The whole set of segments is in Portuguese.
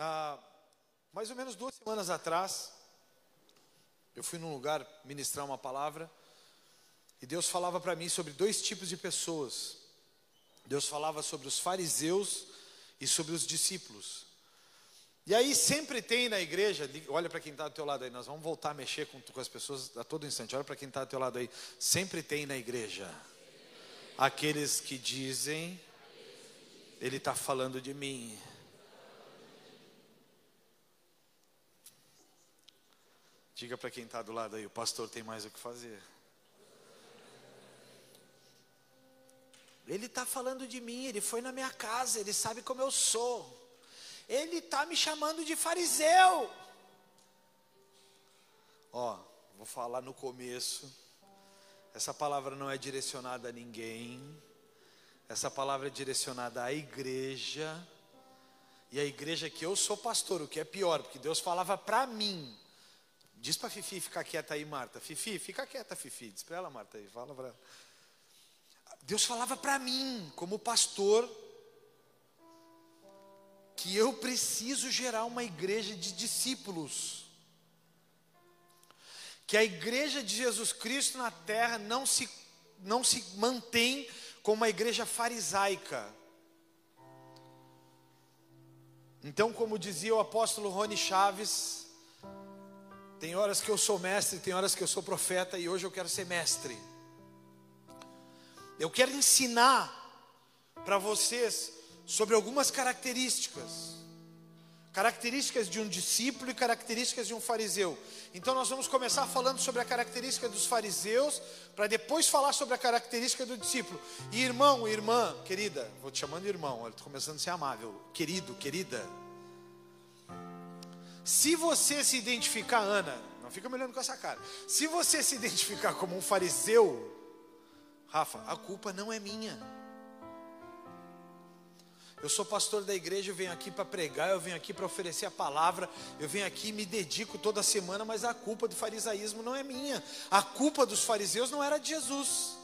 há mais ou menos duas semanas atrás, eu fui num lugar ministrar uma palavra e Deus falava para mim sobre dois tipos de pessoas. Deus falava sobre os fariseus e sobre os discípulos. E aí sempre tem na igreja, olha para quem está do teu lado aí, nós vamos voltar a mexer com, com as pessoas a todo instante. Olha para quem está do teu lado aí. Sempre tem na igreja aqueles que dizem, ele está falando de mim. Diga para quem está do lado aí, o pastor tem mais o que fazer. Ele está falando de mim, ele foi na minha casa, ele sabe como eu sou. Ele está me chamando de fariseu. Ó, vou falar no começo. Essa palavra não é direcionada a ninguém. Essa palavra é direcionada à igreja. E a igreja que eu sou pastor, o que é pior, porque Deus falava para mim. Diz para Fifi ficar quieta aí, Marta. Fifi, fica quieta, Fifi. Diz para ela, Marta, aí. Fala para. Deus falava para mim, como pastor, que eu preciso gerar uma igreja de discípulos. Que a igreja de Jesus Cristo na terra não se, não se mantém como uma igreja farisaica. Então, como dizia o apóstolo Rony Chaves, tem horas que eu sou mestre, tem horas que eu sou profeta e hoje eu quero ser mestre. Eu quero ensinar para vocês sobre algumas características. Características de um discípulo e características de um fariseu. Então nós vamos começar falando sobre a característica dos fariseus, para depois falar sobre a característica do discípulo. E irmão, irmã, querida, vou te chamando irmão, estou começando a ser amável. Querido, querida, se você se identificar, Ana, não fica me olhando com essa cara. Se você se identificar como um fariseu, Rafa, a culpa não é minha. Eu sou pastor da igreja, eu venho aqui para pregar, eu venho aqui para oferecer a palavra, eu venho aqui e me dedico toda semana, mas a culpa do farisaísmo não é minha. A culpa dos fariseus não era de Jesus.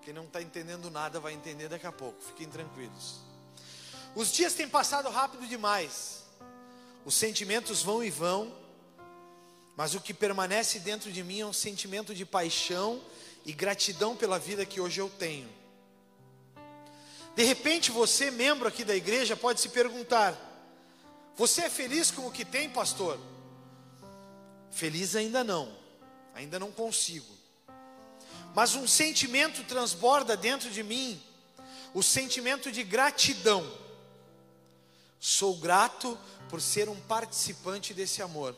Quem não está entendendo nada vai entender daqui a pouco, fiquem tranquilos. Os dias têm passado rápido demais. Os sentimentos vão e vão, mas o que permanece dentro de mim é um sentimento de paixão e gratidão pela vida que hoje eu tenho. De repente, você, membro aqui da igreja, pode se perguntar: Você é feliz com o que tem, pastor? Feliz ainda não, ainda não consigo. Mas um sentimento transborda dentro de mim, o sentimento de gratidão. Sou grato por ser um participante desse amor,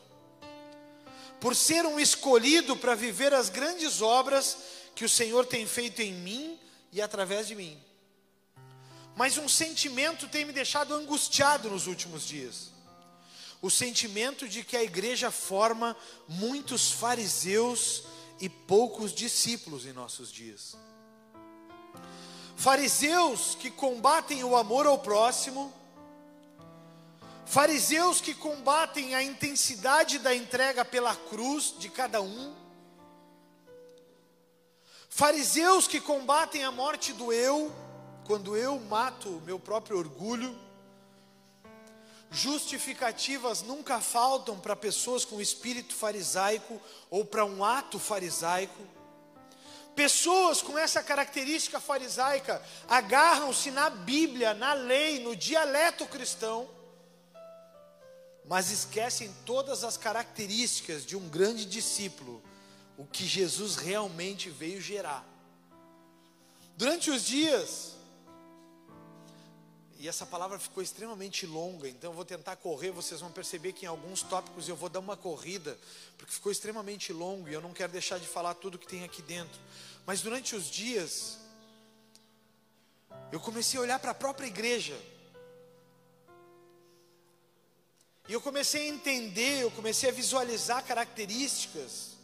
por ser um escolhido para viver as grandes obras que o Senhor tem feito em mim e através de mim. Mas um sentimento tem me deixado angustiado nos últimos dias. O sentimento de que a igreja forma muitos fariseus e poucos discípulos em nossos dias. Fariseus que combatem o amor ao próximo, Fariseus que combatem a intensidade da entrega pela cruz de cada um. Fariseus que combatem a morte do eu, quando eu mato meu próprio orgulho. Justificativas nunca faltam para pessoas com espírito farisaico ou para um ato farisaico. Pessoas com essa característica farisaica agarram-se na Bíblia, na lei, no dialeto cristão mas esquecem todas as características de um grande discípulo, o que Jesus realmente veio gerar. Durante os dias, e essa palavra ficou extremamente longa, então eu vou tentar correr, vocês vão perceber que em alguns tópicos eu vou dar uma corrida, porque ficou extremamente longo e eu não quero deixar de falar tudo que tem aqui dentro. Mas durante os dias, eu comecei a olhar para a própria igreja, E eu comecei a entender, eu comecei a visualizar características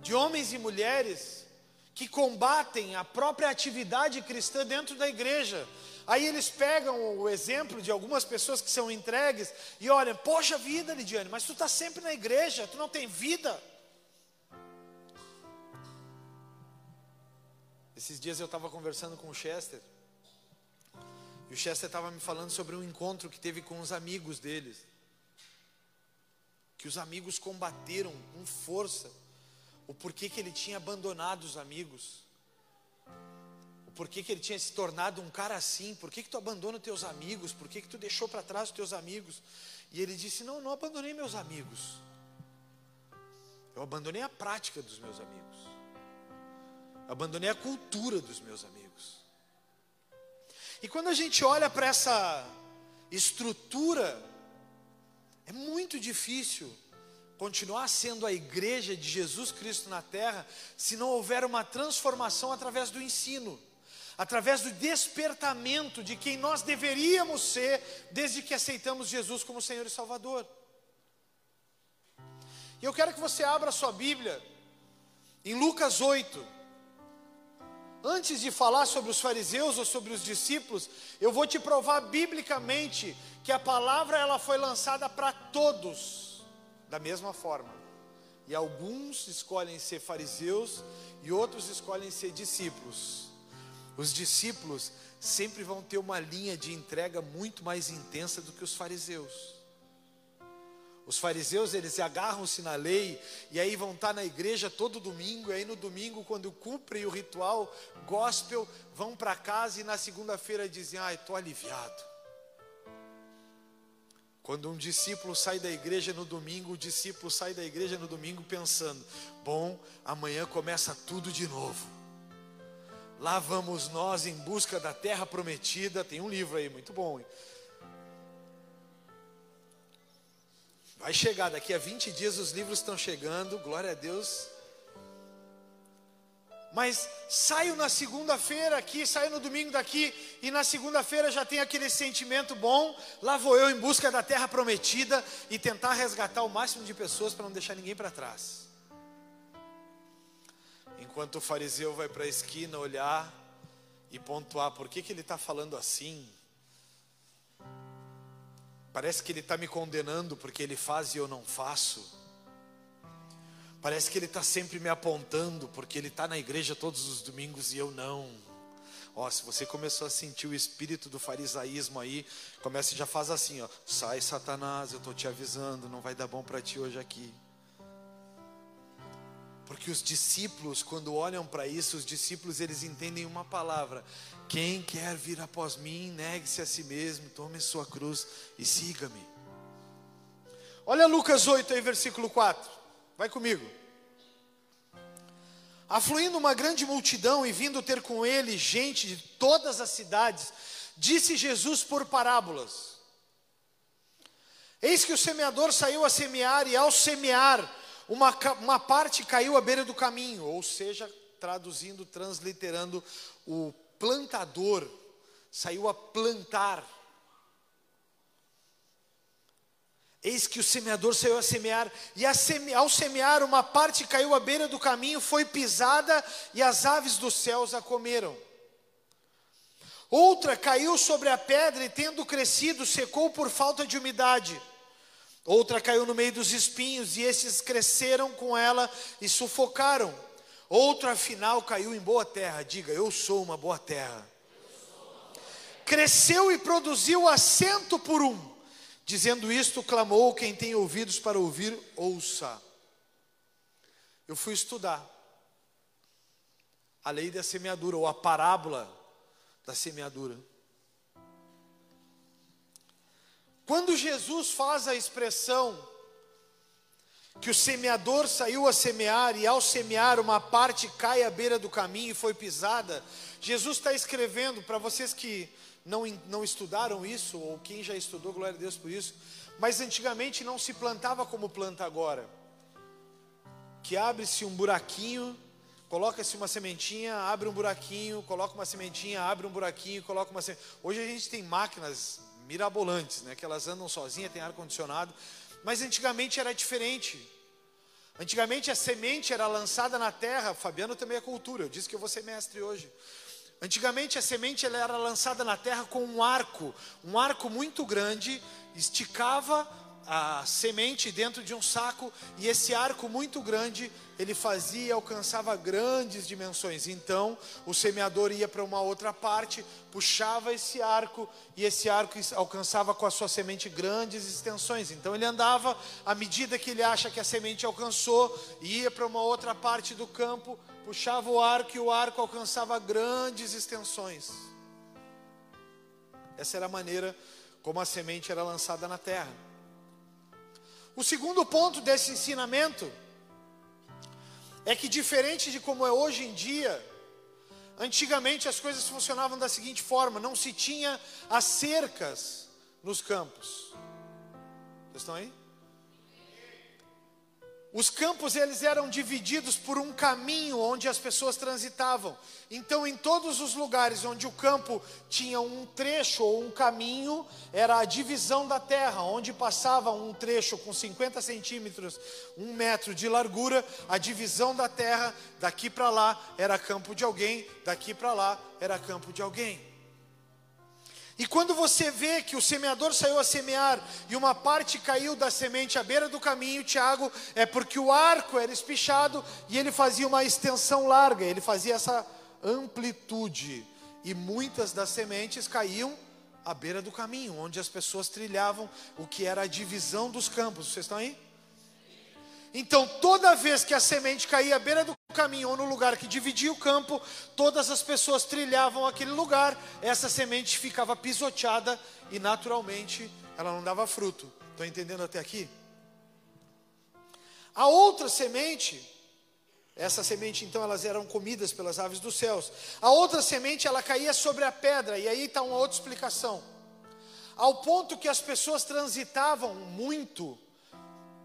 de homens e mulheres que combatem a própria atividade cristã dentro da igreja. Aí eles pegam o exemplo de algumas pessoas que são entregues e olham, poxa vida, Lidiane, mas tu está sempre na igreja, tu não tem vida. Esses dias eu estava conversando com o Chester E o Chester estava me falando sobre um encontro que teve com os amigos deles. Que os amigos combateram com força o porquê que ele tinha abandonado os amigos. O porquê que ele tinha se tornado um cara assim. Por que, que tu abandona os teus amigos? Por que, que tu deixou para trás os teus amigos? E ele disse: Não, não abandonei meus amigos. Eu abandonei a prática dos meus amigos. Abandonei a cultura dos meus amigos. E quando a gente olha para essa estrutura, é muito difícil continuar sendo a igreja de Jesus Cristo na terra se não houver uma transformação através do ensino, através do despertamento de quem nós deveríamos ser desde que aceitamos Jesus como Senhor e Salvador. E eu quero que você abra a sua Bíblia em Lucas 8. Antes de falar sobre os fariseus ou sobre os discípulos, eu vou te provar biblicamente que a palavra ela foi lançada para todos da mesma forma. E alguns escolhem ser fariseus e outros escolhem ser discípulos. Os discípulos sempre vão ter uma linha de entrega muito mais intensa do que os fariseus. Os fariseus, eles agarram-se na lei e aí vão estar na igreja todo domingo, e aí no domingo, quando cumprem o ritual gospel, vão para casa e na segunda-feira dizem: "Ai, estou aliviado". Quando um discípulo sai da igreja no domingo, o discípulo sai da igreja no domingo pensando: "Bom, amanhã começa tudo de novo". Lá vamos nós em busca da terra prometida. Tem um livro aí muito bom. Hein? Vai chegar, daqui a 20 dias os livros estão chegando, glória a Deus. Mas saio na segunda-feira aqui, saio no domingo daqui, e na segunda-feira já tem aquele sentimento bom. Lá vou eu em busca da terra prometida e tentar resgatar o máximo de pessoas para não deixar ninguém para trás. Enquanto o fariseu vai para a esquina olhar e pontuar por que, que ele está falando assim, Parece que ele está me condenando porque ele faz e eu não faço. Parece que ele está sempre me apontando porque ele está na igreja todos os domingos e eu não. Ó, se você começou a sentir o espírito do farisaísmo aí, comece e já faz assim, ó. Sai, Satanás, eu estou te avisando, não vai dar bom para ti hoje aqui. Porque os discípulos, quando olham para isso, os discípulos eles entendem uma palavra: quem quer vir após mim, negue-se a si mesmo, tome sua cruz e siga-me. Olha Lucas 8 aí, versículo 4. Vai comigo. Afluindo uma grande multidão e vindo ter com ele gente de todas as cidades, disse Jesus por parábolas: Eis que o semeador saiu a semear, e ao semear, uma, uma parte caiu à beira do caminho, ou seja, traduzindo, transliterando, o plantador saiu a plantar. Eis que o semeador saiu a semear, e a seme, ao semear, uma parte caiu à beira do caminho, foi pisada, e as aves dos céus a comeram. Outra caiu sobre a pedra, e tendo crescido, secou por falta de umidade. Outra caiu no meio dos espinhos, e esses cresceram com ela e sufocaram. Outra, afinal, caiu em boa terra. Diga, eu sou uma boa terra. Cresceu e produziu assento por um. Dizendo isto, clamou: Quem tem ouvidos para ouvir, ouça. Eu fui estudar a lei da semeadura, ou a parábola da semeadura. Quando Jesus faz a expressão que o semeador saiu a semear e ao semear uma parte cai à beira do caminho e foi pisada, Jesus está escrevendo para vocês que não, não estudaram isso, ou quem já estudou, glória a Deus por isso, mas antigamente não se plantava como planta agora, que abre-se um buraquinho, coloca-se uma sementinha, abre um buraquinho, coloca uma sementinha, abre um buraquinho, coloca uma sementinha. Hoje a gente tem máquinas mirabolantes, né? Que elas andam sozinhas, tem ar condicionado. Mas antigamente era diferente. Antigamente a semente era lançada na terra. Fabiano também é cultura. Eu disse que eu vou ser mestre hoje. Antigamente a semente ela era lançada na terra com um arco, um arco muito grande, esticava a semente dentro de um saco e esse arco muito grande ele fazia alcançava grandes dimensões. Então o semeador ia para uma outra parte, puxava esse arco e esse arco alcançava com a sua semente grandes extensões. Então ele andava à medida que ele acha que a semente alcançou, ia para uma outra parte do campo, puxava o arco e o arco alcançava grandes extensões. Essa era a maneira como a semente era lançada na terra. O segundo ponto desse ensinamento é que, diferente de como é hoje em dia, antigamente as coisas funcionavam da seguinte forma: não se tinha as cercas nos campos. Vocês estão aí? Os campos eles eram divididos por um caminho onde as pessoas transitavam. Então, em todos os lugares onde o campo tinha um trecho ou um caminho, era a divisão da terra, onde passava um trecho com 50 centímetros, um metro de largura, a divisão da terra, daqui para lá era campo de alguém, daqui para lá era campo de alguém. E quando você vê que o semeador saiu a semear e uma parte caiu da semente à beira do caminho, Tiago, é porque o arco era espichado e ele fazia uma extensão larga, ele fazia essa amplitude. E muitas das sementes caíam à beira do caminho, onde as pessoas trilhavam o que era a divisão dos campos. Vocês estão aí? Então, toda vez que a semente caía à beira do caminho ou no lugar que dividia o campo, todas as pessoas trilhavam aquele lugar, essa semente ficava pisoteada e naturalmente ela não dava fruto. Estão entendendo até aqui? A outra semente, essa semente então elas eram comidas pelas aves dos céus. A outra semente ela caía sobre a pedra, e aí está uma outra explicação. Ao ponto que as pessoas transitavam muito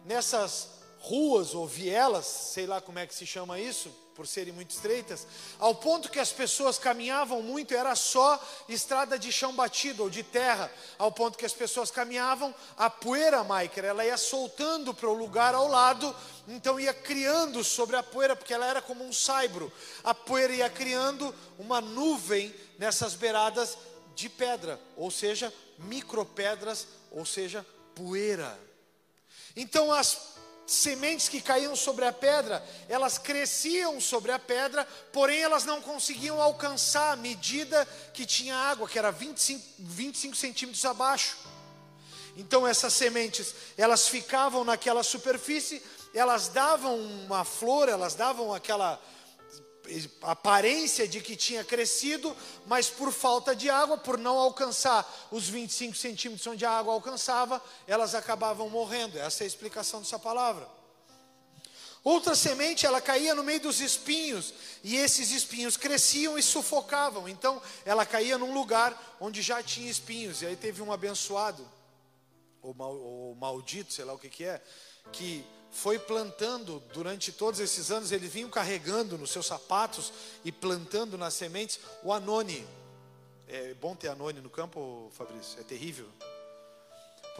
nessas ruas ou vielas, sei lá como é que se chama isso, por serem muito estreitas, ao ponto que as pessoas caminhavam muito, era só estrada de chão batido ou de terra, ao ponto que as pessoas caminhavam, a poeira, Maiker, ela ia soltando para o lugar ao lado, então ia criando sobre a poeira, porque ela era como um saibro, a poeira ia criando uma nuvem nessas beiradas de pedra, ou seja, micropedras, ou seja, poeira. Então as sementes que caíam sobre a pedra, elas cresciam sobre a pedra, porém elas não conseguiam alcançar a medida que tinha água, que era 25, 25 centímetros abaixo. Então essas sementes, elas ficavam naquela superfície, elas davam uma flor, elas davam aquela aparência de que tinha crescido, mas por falta de água, por não alcançar os 25 centímetros onde a água alcançava, elas acabavam morrendo. Essa é a explicação dessa palavra. Outra semente, ela caía no meio dos espinhos, e esses espinhos cresciam e sufocavam. Então, ela caía num lugar onde já tinha espinhos. E aí teve um abençoado, ou, mal, ou maldito, sei lá o que, que é, que foi plantando durante todos esses anos, ele vinha carregando nos seus sapatos e plantando nas sementes o anone. É bom ter anone no campo, Fabrício? É terrível.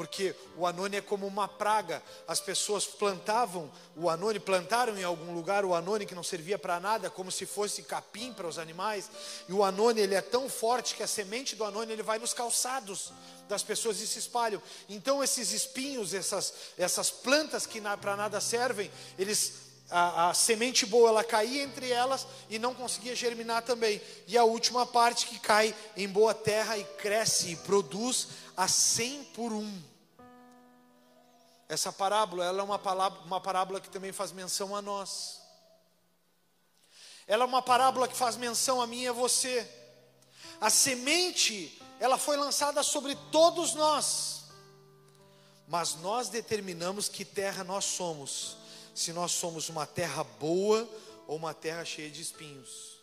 Porque o anone é como uma praga. As pessoas plantavam o anone, plantaram em algum lugar o anone que não servia para nada, como se fosse capim para os animais. E o anone ele é tão forte que a semente do anone ele vai nos calçados das pessoas e se espalham. Então esses espinhos, essas, essas plantas que para nada servem, eles a, a, semente boa ela caía entre elas e não conseguia germinar também. E a última parte que cai em boa terra e cresce e produz a cem por um. Essa parábola ela é uma, parábola, uma parábola que também faz menção a nós. Ela é uma parábola que faz menção a mim e a você. A semente ela foi lançada sobre todos nós. Mas nós determinamos que terra nós somos, se nós somos uma terra boa ou uma terra cheia de espinhos.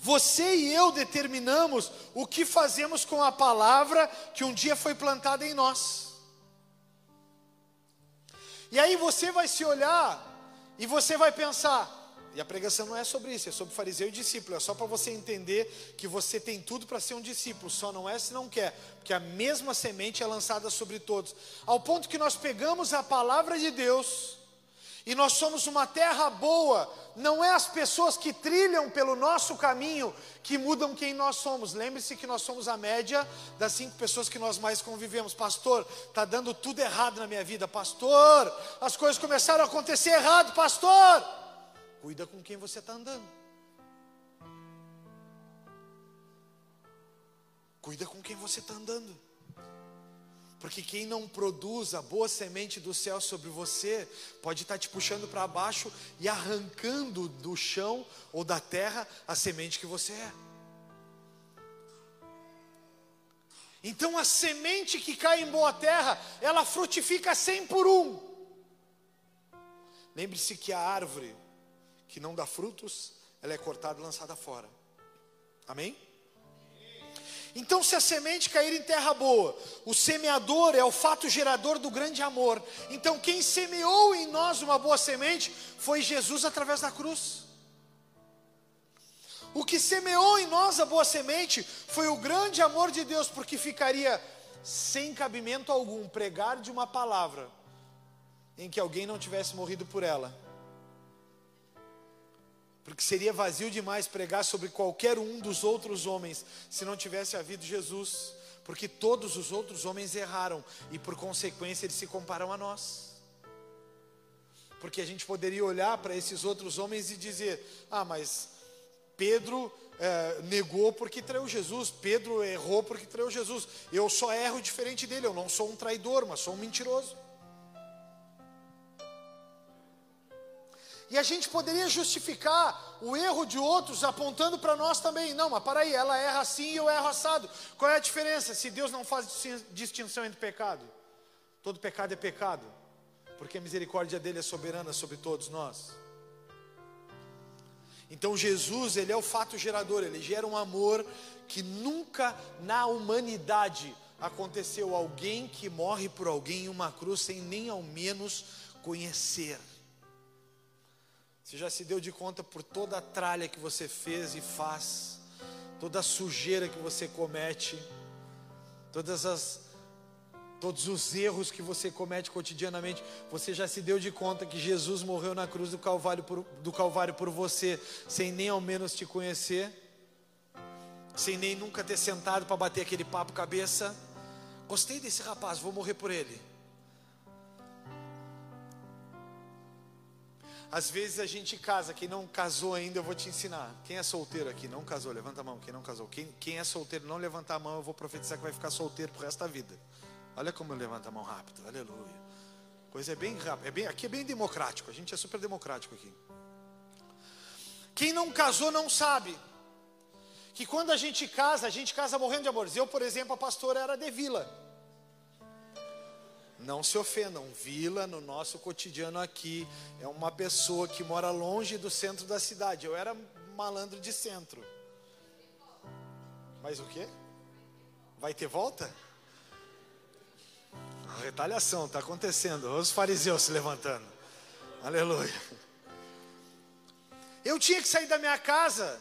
Você e eu determinamos o que fazemos com a palavra que um dia foi plantada em nós. E aí você vai se olhar e você vai pensar: e a pregação não é sobre isso, é sobre fariseu e discípulo. É só para você entender que você tem tudo para ser um discípulo, só não é se não quer, porque a mesma semente é lançada sobre todos. Ao ponto que nós pegamos a palavra de Deus E nós somos uma terra boa, não é as pessoas que trilham pelo nosso caminho que mudam quem nós somos. Lembre-se que nós somos a média das cinco pessoas que nós mais convivemos. Pastor, está dando tudo errado na minha vida. Pastor, as coisas começaram a acontecer errado. Pastor, cuida com quem você está andando. Cuida com quem você está andando. Porque quem não produz a boa semente do céu sobre você, pode estar te puxando para baixo e arrancando do chão ou da terra a semente que você é. Então a semente que cai em boa terra, ela frutifica cem por um. Lembre-se que a árvore que não dá frutos, ela é cortada e lançada fora. Amém? Então, se a semente cair em terra boa, o semeador é o fato gerador do grande amor. Então, quem semeou em nós uma boa semente foi Jesus através da cruz. O que semeou em nós a boa semente foi o grande amor de Deus, porque ficaria sem cabimento algum pregar de uma palavra em que alguém não tivesse morrido por ela. Porque seria vazio demais pregar sobre qualquer um dos outros homens se não tivesse havido Jesus. Porque todos os outros homens erraram e por consequência eles se comparam a nós. Porque a gente poderia olhar para esses outros homens e dizer: ah, mas Pedro é, negou porque traiu Jesus, Pedro errou porque traiu Jesus. Eu só erro diferente dele, eu não sou um traidor, mas sou um mentiroso. E a gente poderia justificar o erro de outros apontando para nós também. Não, mas para aí, ela erra assim e eu erro assado. Qual é a diferença se Deus não faz distinção entre pecado? Todo pecado é pecado, porque a misericórdia dele é soberana sobre todos nós. Então Jesus, ele é o fato gerador, ele gera um amor que nunca na humanidade aconteceu alguém que morre por alguém em uma cruz sem nem ao menos conhecer. Você já se deu de conta por toda a tralha que você fez e faz, toda a sujeira que você comete, todas as todos os erros que você comete cotidianamente, você já se deu de conta que Jesus morreu na cruz do Calvário por, do Calvário por você, sem nem ao menos te conhecer, sem nem nunca ter sentado para bater aquele papo cabeça. Gostei desse rapaz, vou morrer por ele. Às vezes a gente casa, quem não casou ainda, eu vou te ensinar. Quem é solteiro aqui, não casou, levanta a mão. Quem não casou, quem, quem é solteiro, não levantar a mão, eu vou profetizar que vai ficar solteiro pro resto da vida. Olha como eu levanto a mão rápido, aleluia. Coisa é bem rápida, é bem, aqui é bem democrático, a gente é super democrático aqui. Quem não casou não sabe que quando a gente casa, a gente casa morrendo de amores. Eu, por exemplo, a pastora era de vila. Não se ofendam, vila no nosso cotidiano aqui é uma pessoa que mora longe do centro da cidade. Eu era malandro de centro. Mas o quê? Vai ter volta? Retaliação está acontecendo. Os fariseus se levantando. Aleluia. Eu tinha que sair da minha casa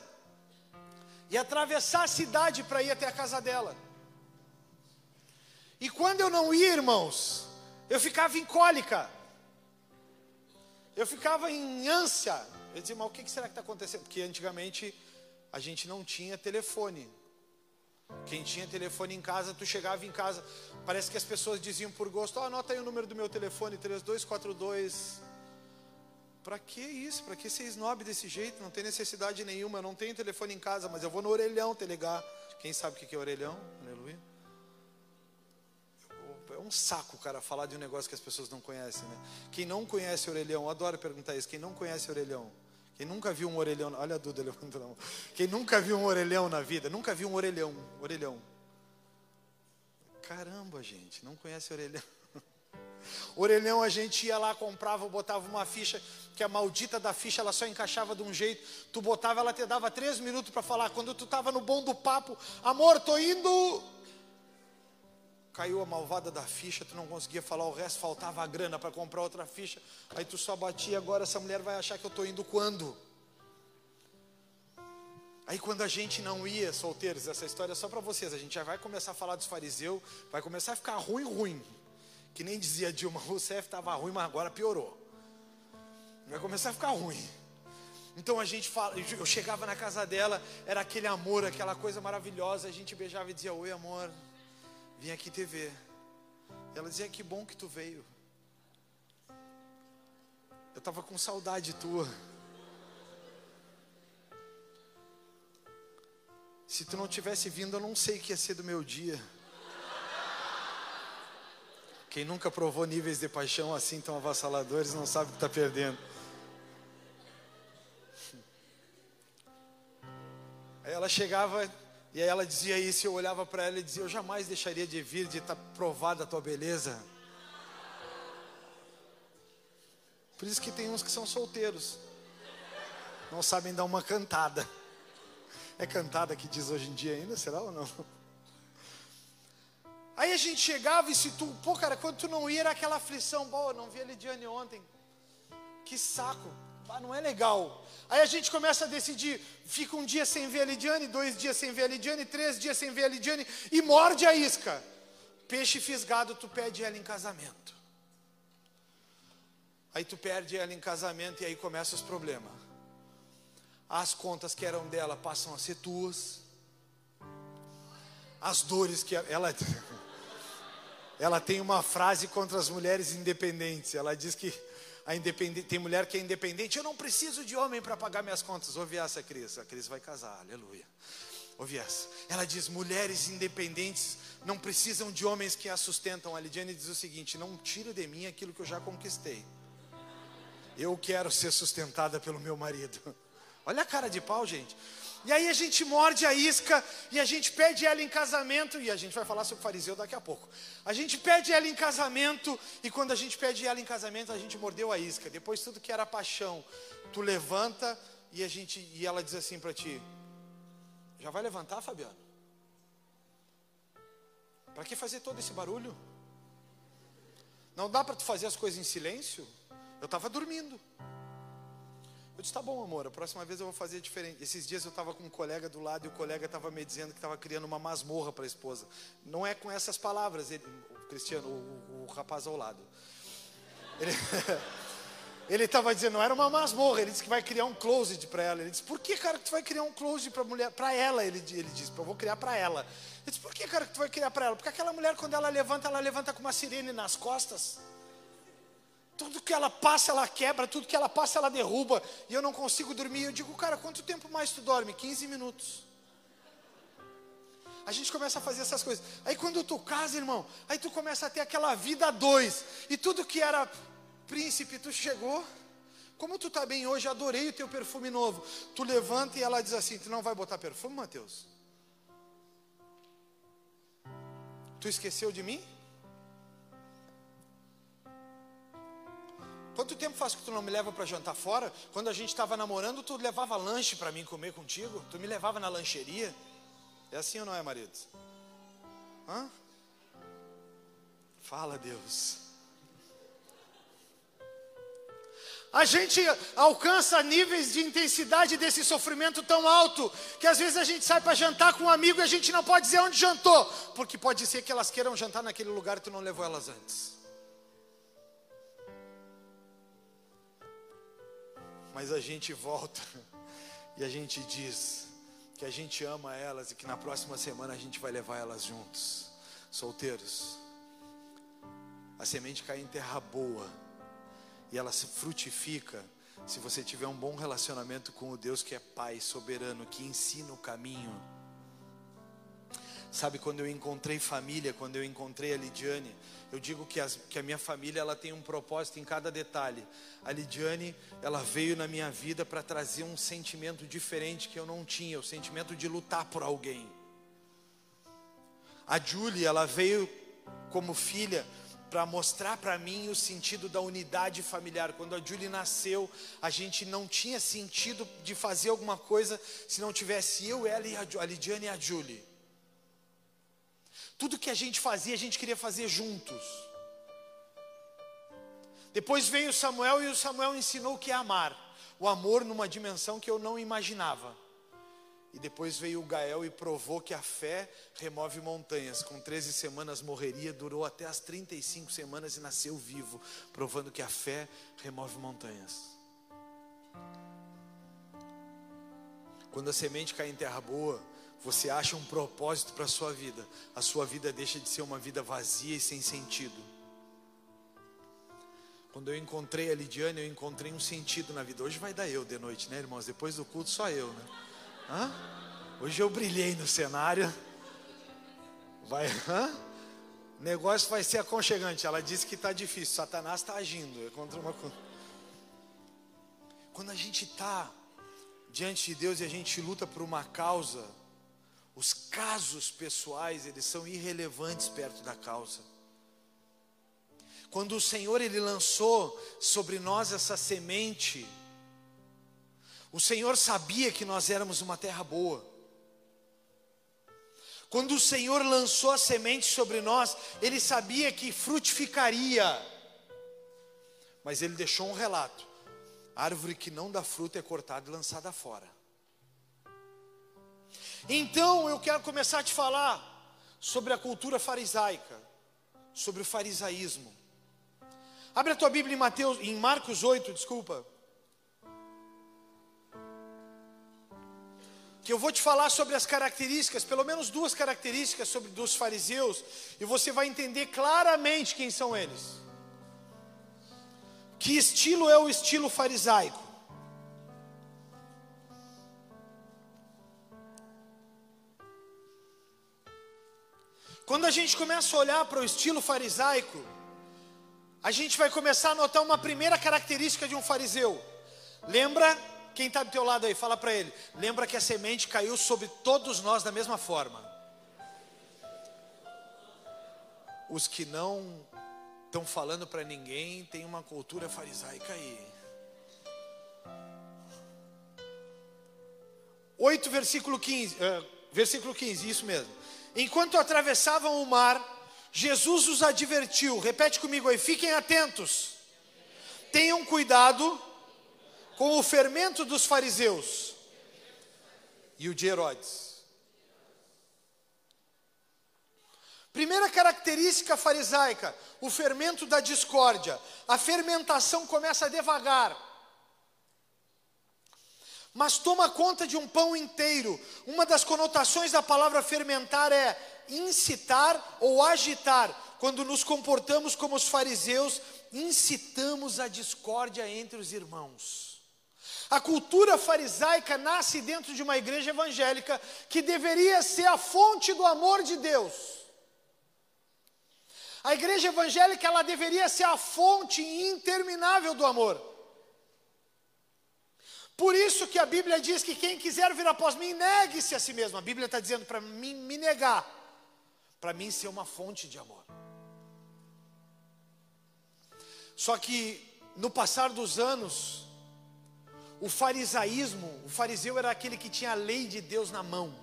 e atravessar a cidade para ir até a casa dela. E quando eu não ia, irmãos, eu ficava em cólica. Eu ficava em ânsia. Eu dizia, mas o que será que está acontecendo? Porque antigamente a gente não tinha telefone. Quem tinha telefone em casa, tu chegava em casa. Parece que as pessoas diziam por gosto: oh, anota aí o número do meu telefone, 3242. Para que isso? Para que ser snob desse jeito? Não tem necessidade nenhuma. Eu não tenho telefone em casa, mas eu vou no orelhão te ligar. Quem sabe o que é orelhão? Aleluia saco, cara, falar de um negócio que as pessoas não conhecem, né? Quem não conhece orelhão, adoro perguntar isso. Quem não conhece orelhão? Quem nunca viu um orelhão? Olha a Duda levantando a mão. Quem nunca viu um orelhão na vida? Nunca viu um orelhão? Orelhão. Caramba, gente, não conhece orelhão. Orelhão a gente ia lá, comprava, botava uma ficha, que a maldita da ficha ela só encaixava de um jeito. Tu botava, ela te dava três minutos para falar. Quando tu estava no bom do papo, amor, tô indo caiu a malvada da ficha, tu não conseguia falar o resto, faltava a grana para comprar outra ficha. Aí tu só batia, agora essa mulher vai achar que eu estou indo quando? Aí quando a gente não ia, solteiros, essa história é só para vocês, a gente já vai começar a falar dos fariseus, vai começar a ficar ruim, ruim. Que nem dizia Dilma Rousseff, estava ruim, mas agora piorou. vai começar a ficar ruim. Então a gente fala, eu chegava na casa dela, era aquele amor, aquela coisa maravilhosa, a gente beijava e dizia: Oi, amor, vim aqui te ver. E ela dizia: Que bom que tu veio. Eu estava com saudade tua. Se tu não tivesse vindo, eu não sei o que ia ser do meu dia. Quem nunca provou níveis de paixão assim tão avassaladores não sabe o que está perdendo. Aí ela chegava e aí ela dizia isso, eu olhava para ela e dizia: Eu jamais deixaria de vir, de estar tá provada a tua beleza. Por isso que tem uns que são solteiros, não sabem dar uma cantada. É cantada que diz hoje em dia ainda, será ou não? Aí a gente chegava e se tu, pô, cara, quando tu não ia era aquela aflição, pô, não vi a Lidiane ontem. Que saco, ah, não é legal. Aí a gente começa a decidir, fica um dia sem ver a Lidiane, dois dias sem ver a Lidiane, três dias sem ver a Lidiane e morde a isca. Peixe fisgado, tu pede ela em casamento. Aí tu perde ela em casamento e aí começam os problemas as contas que eram dela passam a ser tuas, as dores que ela. Ela tem uma frase contra as mulheres independentes. Ela diz que tem mulher que é independente. Eu não preciso de homem para pagar minhas contas. Ouve essa, Cris. A Cris vai casar, aleluia. Ouve essa. Ela diz: mulheres independentes não precisam de homens que as sustentam. A Lidiane diz o seguinte: não tira de mim aquilo que eu já conquistei. Eu quero ser sustentada pelo meu marido. Olha a cara de pau, gente. E aí a gente morde a isca e a gente pede ela em casamento, e a gente vai falar sobre fariseu daqui a pouco. A gente pede ela em casamento, e quando a gente pede ela em casamento, a gente mordeu a isca. Depois tudo que era paixão, tu levanta e a gente e ela diz assim para ti: Já vai levantar, Fabiano? Para que fazer todo esse barulho? Não dá para tu fazer as coisas em silêncio? Eu estava dormindo. Eu disse, tá bom, amor, a próxima vez eu vou fazer diferente. Esses dias eu estava com um colega do lado e o colega estava me dizendo que estava criando uma masmorra para a esposa. Não é com essas palavras, ele, o Cristiano, o, o rapaz ao lado. Ele estava dizendo, não era uma masmorra, ele disse que vai criar um closet para ela. Ele disse, por que, cara, que tu vai criar um closet para mulher, para ela? Ele, ele disse, eu vou criar para ela. Ele disse, por que, cara, que tu vai criar para ela? Porque aquela mulher, quando ela levanta, ela levanta com uma sirene nas costas. Tudo que ela passa, ela quebra, tudo que ela passa, ela derruba. E eu não consigo dormir. Eu digo, cara, quanto tempo mais tu dorme? 15 minutos. A gente começa a fazer essas coisas. Aí quando tu casa, irmão, aí tu começa a ter aquela vida a dois. E tudo que era príncipe, tu chegou. Como tu está bem hoje, adorei o teu perfume novo. Tu levanta e ela diz assim: Tu não vai botar perfume, Mateus? Tu esqueceu de mim? Quanto tempo faz que tu não me leva para jantar fora? Quando a gente estava namorando, tu levava lanche para mim comer contigo? Tu me levava na lancheria? É assim ou não é, marido? Hã? Fala, Deus. A gente alcança níveis de intensidade desse sofrimento tão alto que às vezes a gente sai para jantar com um amigo e a gente não pode dizer onde jantou, porque pode ser que elas queiram jantar naquele lugar e tu não levou elas antes. Mas a gente volta e a gente diz que a gente ama elas e que na próxima semana a gente vai levar elas juntos. Solteiros, a semente cai em terra boa e ela se frutifica se você tiver um bom relacionamento com o Deus que é Pai soberano, que ensina o caminho. Sabe, quando eu encontrei família, quando eu encontrei a Lidiane, eu digo que, as, que a minha família ela tem um propósito em cada detalhe. A Lidiane, ela veio na minha vida para trazer um sentimento diferente que eu não tinha, o sentimento de lutar por alguém. A Julie, ela veio como filha para mostrar para mim o sentido da unidade familiar. Quando a Julie nasceu, a gente não tinha sentido de fazer alguma coisa se não tivesse eu, ela e a, a Lidiane e a Julie. Tudo que a gente fazia, a gente queria fazer juntos. Depois veio Samuel e o Samuel ensinou o que é amar. O amor numa dimensão que eu não imaginava. E depois veio o Gael e provou que a fé remove montanhas. Com 13 semanas morreria, durou até as 35 semanas e nasceu vivo, provando que a fé remove montanhas. Quando a semente cai em terra boa, você acha um propósito para a sua vida, a sua vida deixa de ser uma vida vazia e sem sentido. Quando eu encontrei a Lidiane, eu encontrei um sentido na vida. Hoje vai dar eu de noite, né, irmãos? Depois do culto, só eu, né? Hã? Hoje eu brilhei no cenário. Vai, hã? O negócio vai ser aconchegante. Ela disse que está difícil. Satanás está agindo. É contra uma Quando a gente está diante de Deus e a gente luta por uma causa, os casos pessoais, eles são irrelevantes perto da causa. Quando o Senhor ele lançou sobre nós essa semente, o Senhor sabia que nós éramos uma terra boa. Quando o Senhor lançou a semente sobre nós, ele sabia que frutificaria. Mas ele deixou um relato: árvore que não dá fruto é cortada e lançada fora. Então eu quero começar a te falar sobre a cultura farisaica, sobre o farisaísmo. Abre a tua Bíblia em Mateus, em Marcos 8, desculpa. Que eu vou te falar sobre as características, pelo menos duas características sobre dos fariseus, e você vai entender claramente quem são eles. Que estilo é o estilo farisaico? Quando a gente começa a olhar para o estilo farisaico, a gente vai começar a notar uma primeira característica de um fariseu. Lembra quem está do teu lado aí? Fala para ele. Lembra que a semente caiu sobre todos nós da mesma forma. Os que não estão falando para ninguém têm uma cultura farisaica aí. 8, versículo 15, uh, versículo 15, isso mesmo. Enquanto atravessavam o mar, Jesus os advertiu. Repete comigo aí, fiquem atentos. Tenham cuidado com o fermento dos fariseus e o de Herodes. Primeira característica farisaica, o fermento da discórdia. A fermentação começa devagar mas toma conta de um pão inteiro. Uma das conotações da palavra fermentar é incitar ou agitar. Quando nos comportamos como os fariseus, incitamos a discórdia entre os irmãos. A cultura farisaica nasce dentro de uma igreja evangélica que deveria ser a fonte do amor de Deus. A igreja evangélica ela deveria ser a fonte interminável do amor. Por isso que a Bíblia diz que quem quiser vir após mim, negue-se a si mesmo. A Bíblia está dizendo para mim me negar, para mim ser uma fonte de amor. Só que no passar dos anos, o farisaísmo, o fariseu era aquele que tinha a lei de Deus na mão.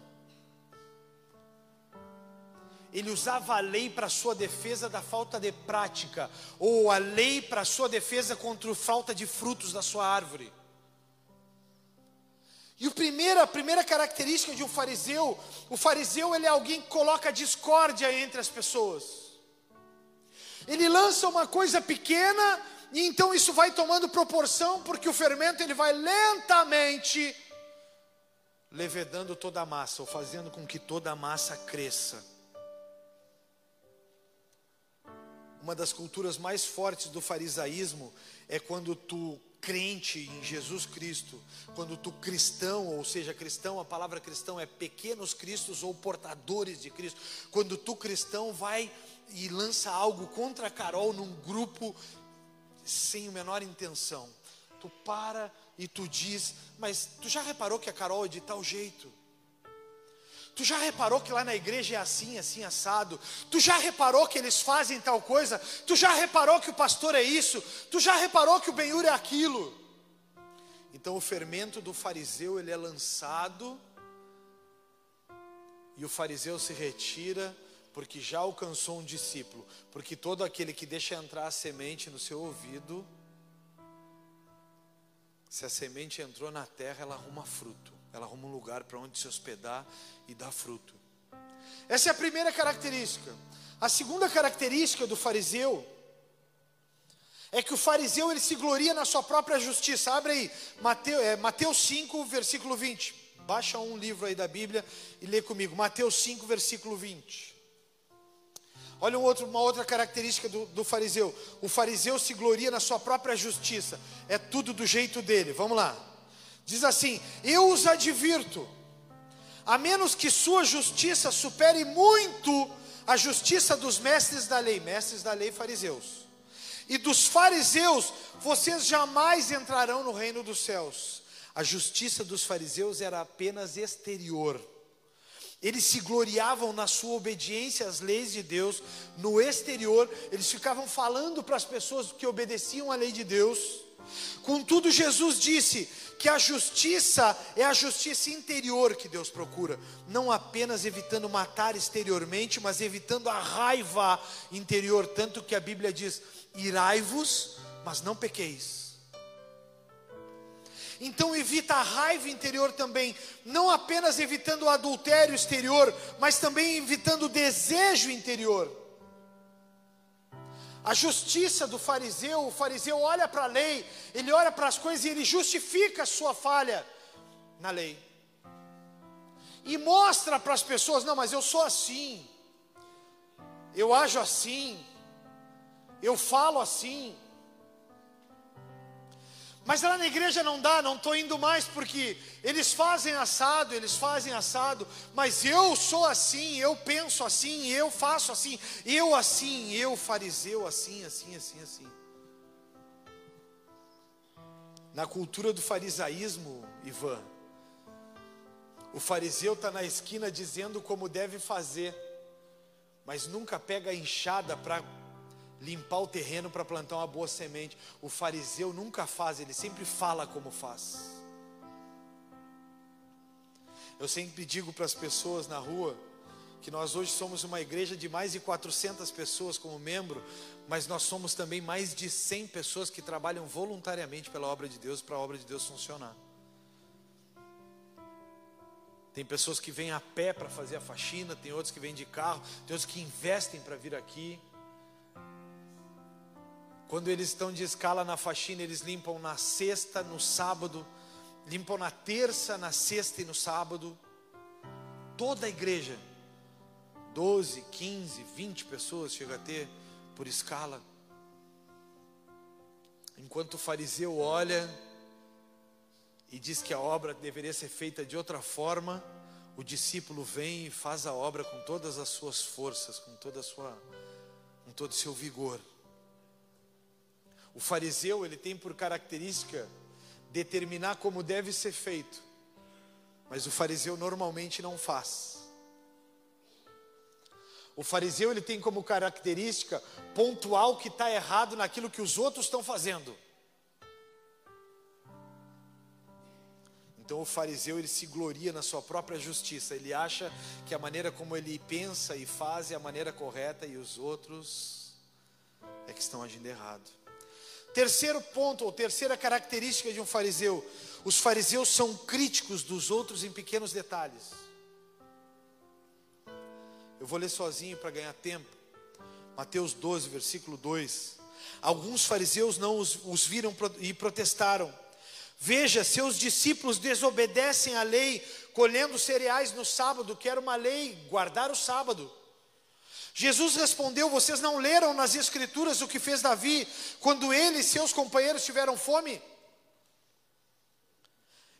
Ele usava a lei para sua defesa da falta de prática, ou a lei para sua defesa contra a falta de frutos da sua árvore. E o primeiro, a primeira característica de um fariseu, o fariseu ele é alguém que coloca discórdia entre as pessoas. Ele lança uma coisa pequena e então isso vai tomando proporção porque o fermento ele vai lentamente levedando toda a massa ou fazendo com que toda a massa cresça. Uma das culturas mais fortes do farisaísmo é quando tu crente em Jesus Cristo, quando tu cristão, ou seja, cristão, a palavra cristão é pequenos cristos ou portadores de Cristo. Quando tu cristão vai e lança algo contra a Carol num grupo sem a menor intenção. Tu para e tu diz, mas tu já reparou que a Carol é de tal jeito? Tu já reparou que lá na igreja é assim, assim, assado? Tu já reparou que eles fazem tal coisa? Tu já reparou que o pastor é isso? Tu já reparou que o Benhur é aquilo? Então o fermento do fariseu ele é lançado e o fariseu se retira porque já alcançou um discípulo, porque todo aquele que deixa entrar a semente no seu ouvido, se a semente entrou na terra, ela arruma fruto ela arruma um lugar para onde se hospedar e dar fruto. Essa é a primeira característica. A segunda característica do fariseu é que o fariseu ele se gloria na sua própria justiça. Abre aí, Mateus, é, Mateus 5, versículo 20. Baixa um livro aí da Bíblia e lê comigo. Mateus 5, versículo 20. Olha um outro, uma outra característica do, do fariseu. O fariseu se gloria na sua própria justiça. É tudo do jeito dele. Vamos lá. Diz assim: Eu os advirto, a menos que sua justiça supere muito a justiça dos mestres da lei, mestres da lei fariseus e dos fariseus, vocês jamais entrarão no reino dos céus. A justiça dos fariseus era apenas exterior. Eles se gloriavam na sua obediência às leis de Deus, no exterior, eles ficavam falando para as pessoas que obedeciam à lei de Deus. Contudo, Jesus disse que a justiça é a justiça interior que Deus procura, não apenas evitando matar exteriormente, mas evitando a raiva interior, tanto que a Bíblia diz: irai-vos, mas não pequeis. Então evita a raiva interior também, não apenas evitando o adultério exterior, mas também evitando o desejo interior. A justiça do fariseu, o fariseu olha para a lei, ele olha para as coisas e ele justifica a sua falha na lei. E mostra para as pessoas: não, mas eu sou assim, eu ajo assim, eu falo assim. Mas lá na igreja não dá, não estou indo mais porque eles fazem assado, eles fazem assado, mas eu sou assim, eu penso assim, eu faço assim, eu assim, eu fariseu assim, assim, assim, assim. Na cultura do farisaísmo, Ivan, o fariseu está na esquina dizendo como deve fazer, mas nunca pega a enxada para limpar o terreno para plantar uma boa semente. O fariseu nunca faz, ele sempre fala como faz. Eu sempre digo para as pessoas na rua que nós hoje somos uma igreja de mais de 400 pessoas como membro, mas nós somos também mais de 100 pessoas que trabalham voluntariamente pela obra de Deus, para a obra de Deus funcionar. Tem pessoas que vêm a pé para fazer a faxina, tem outros que vêm de carro, tem outros que investem para vir aqui. Quando eles estão de escala na faxina, eles limpam na sexta, no sábado, limpam na terça, na sexta e no sábado. Toda a igreja, 12, 15, 20 pessoas chega a ter por escala. Enquanto o fariseu olha e diz que a obra deveria ser feita de outra forma, o discípulo vem e faz a obra com todas as suas forças, com toda sua com todo o seu vigor. O fariseu, ele tem por característica determinar como deve ser feito. Mas o fariseu normalmente não faz. O fariseu ele tem como característica pontuar o que está errado naquilo que os outros estão fazendo. Então o fariseu ele se gloria na sua própria justiça. Ele acha que a maneira como ele pensa e faz é a maneira correta e os outros é que estão agindo errado. Terceiro ponto, ou terceira característica de um fariseu: os fariseus são críticos dos outros em pequenos detalhes. Eu vou ler sozinho para ganhar tempo. Mateus 12, versículo 2. Alguns fariseus não os, os viram e protestaram. Veja, seus discípulos desobedecem à lei, colhendo cereais no sábado, que era uma lei, guardar o sábado. Jesus respondeu: Vocês não leram nas Escrituras o que fez Davi quando ele e seus companheiros tiveram fome?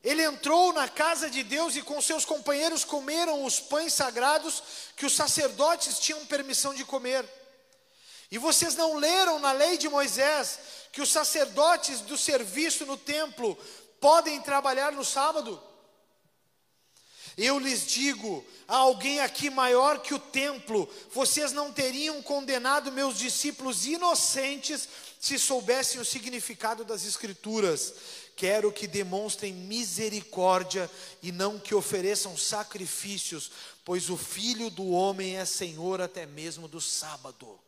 Ele entrou na casa de Deus e com seus companheiros comeram os pães sagrados que os sacerdotes tinham permissão de comer. E vocês não leram na lei de Moisés que os sacerdotes do serviço no templo podem trabalhar no sábado? Eu lhes digo: há alguém aqui maior que o templo, vocês não teriam condenado meus discípulos inocentes se soubessem o significado das Escrituras. Quero que demonstrem misericórdia e não que ofereçam sacrifícios, pois o filho do homem é senhor até mesmo do sábado.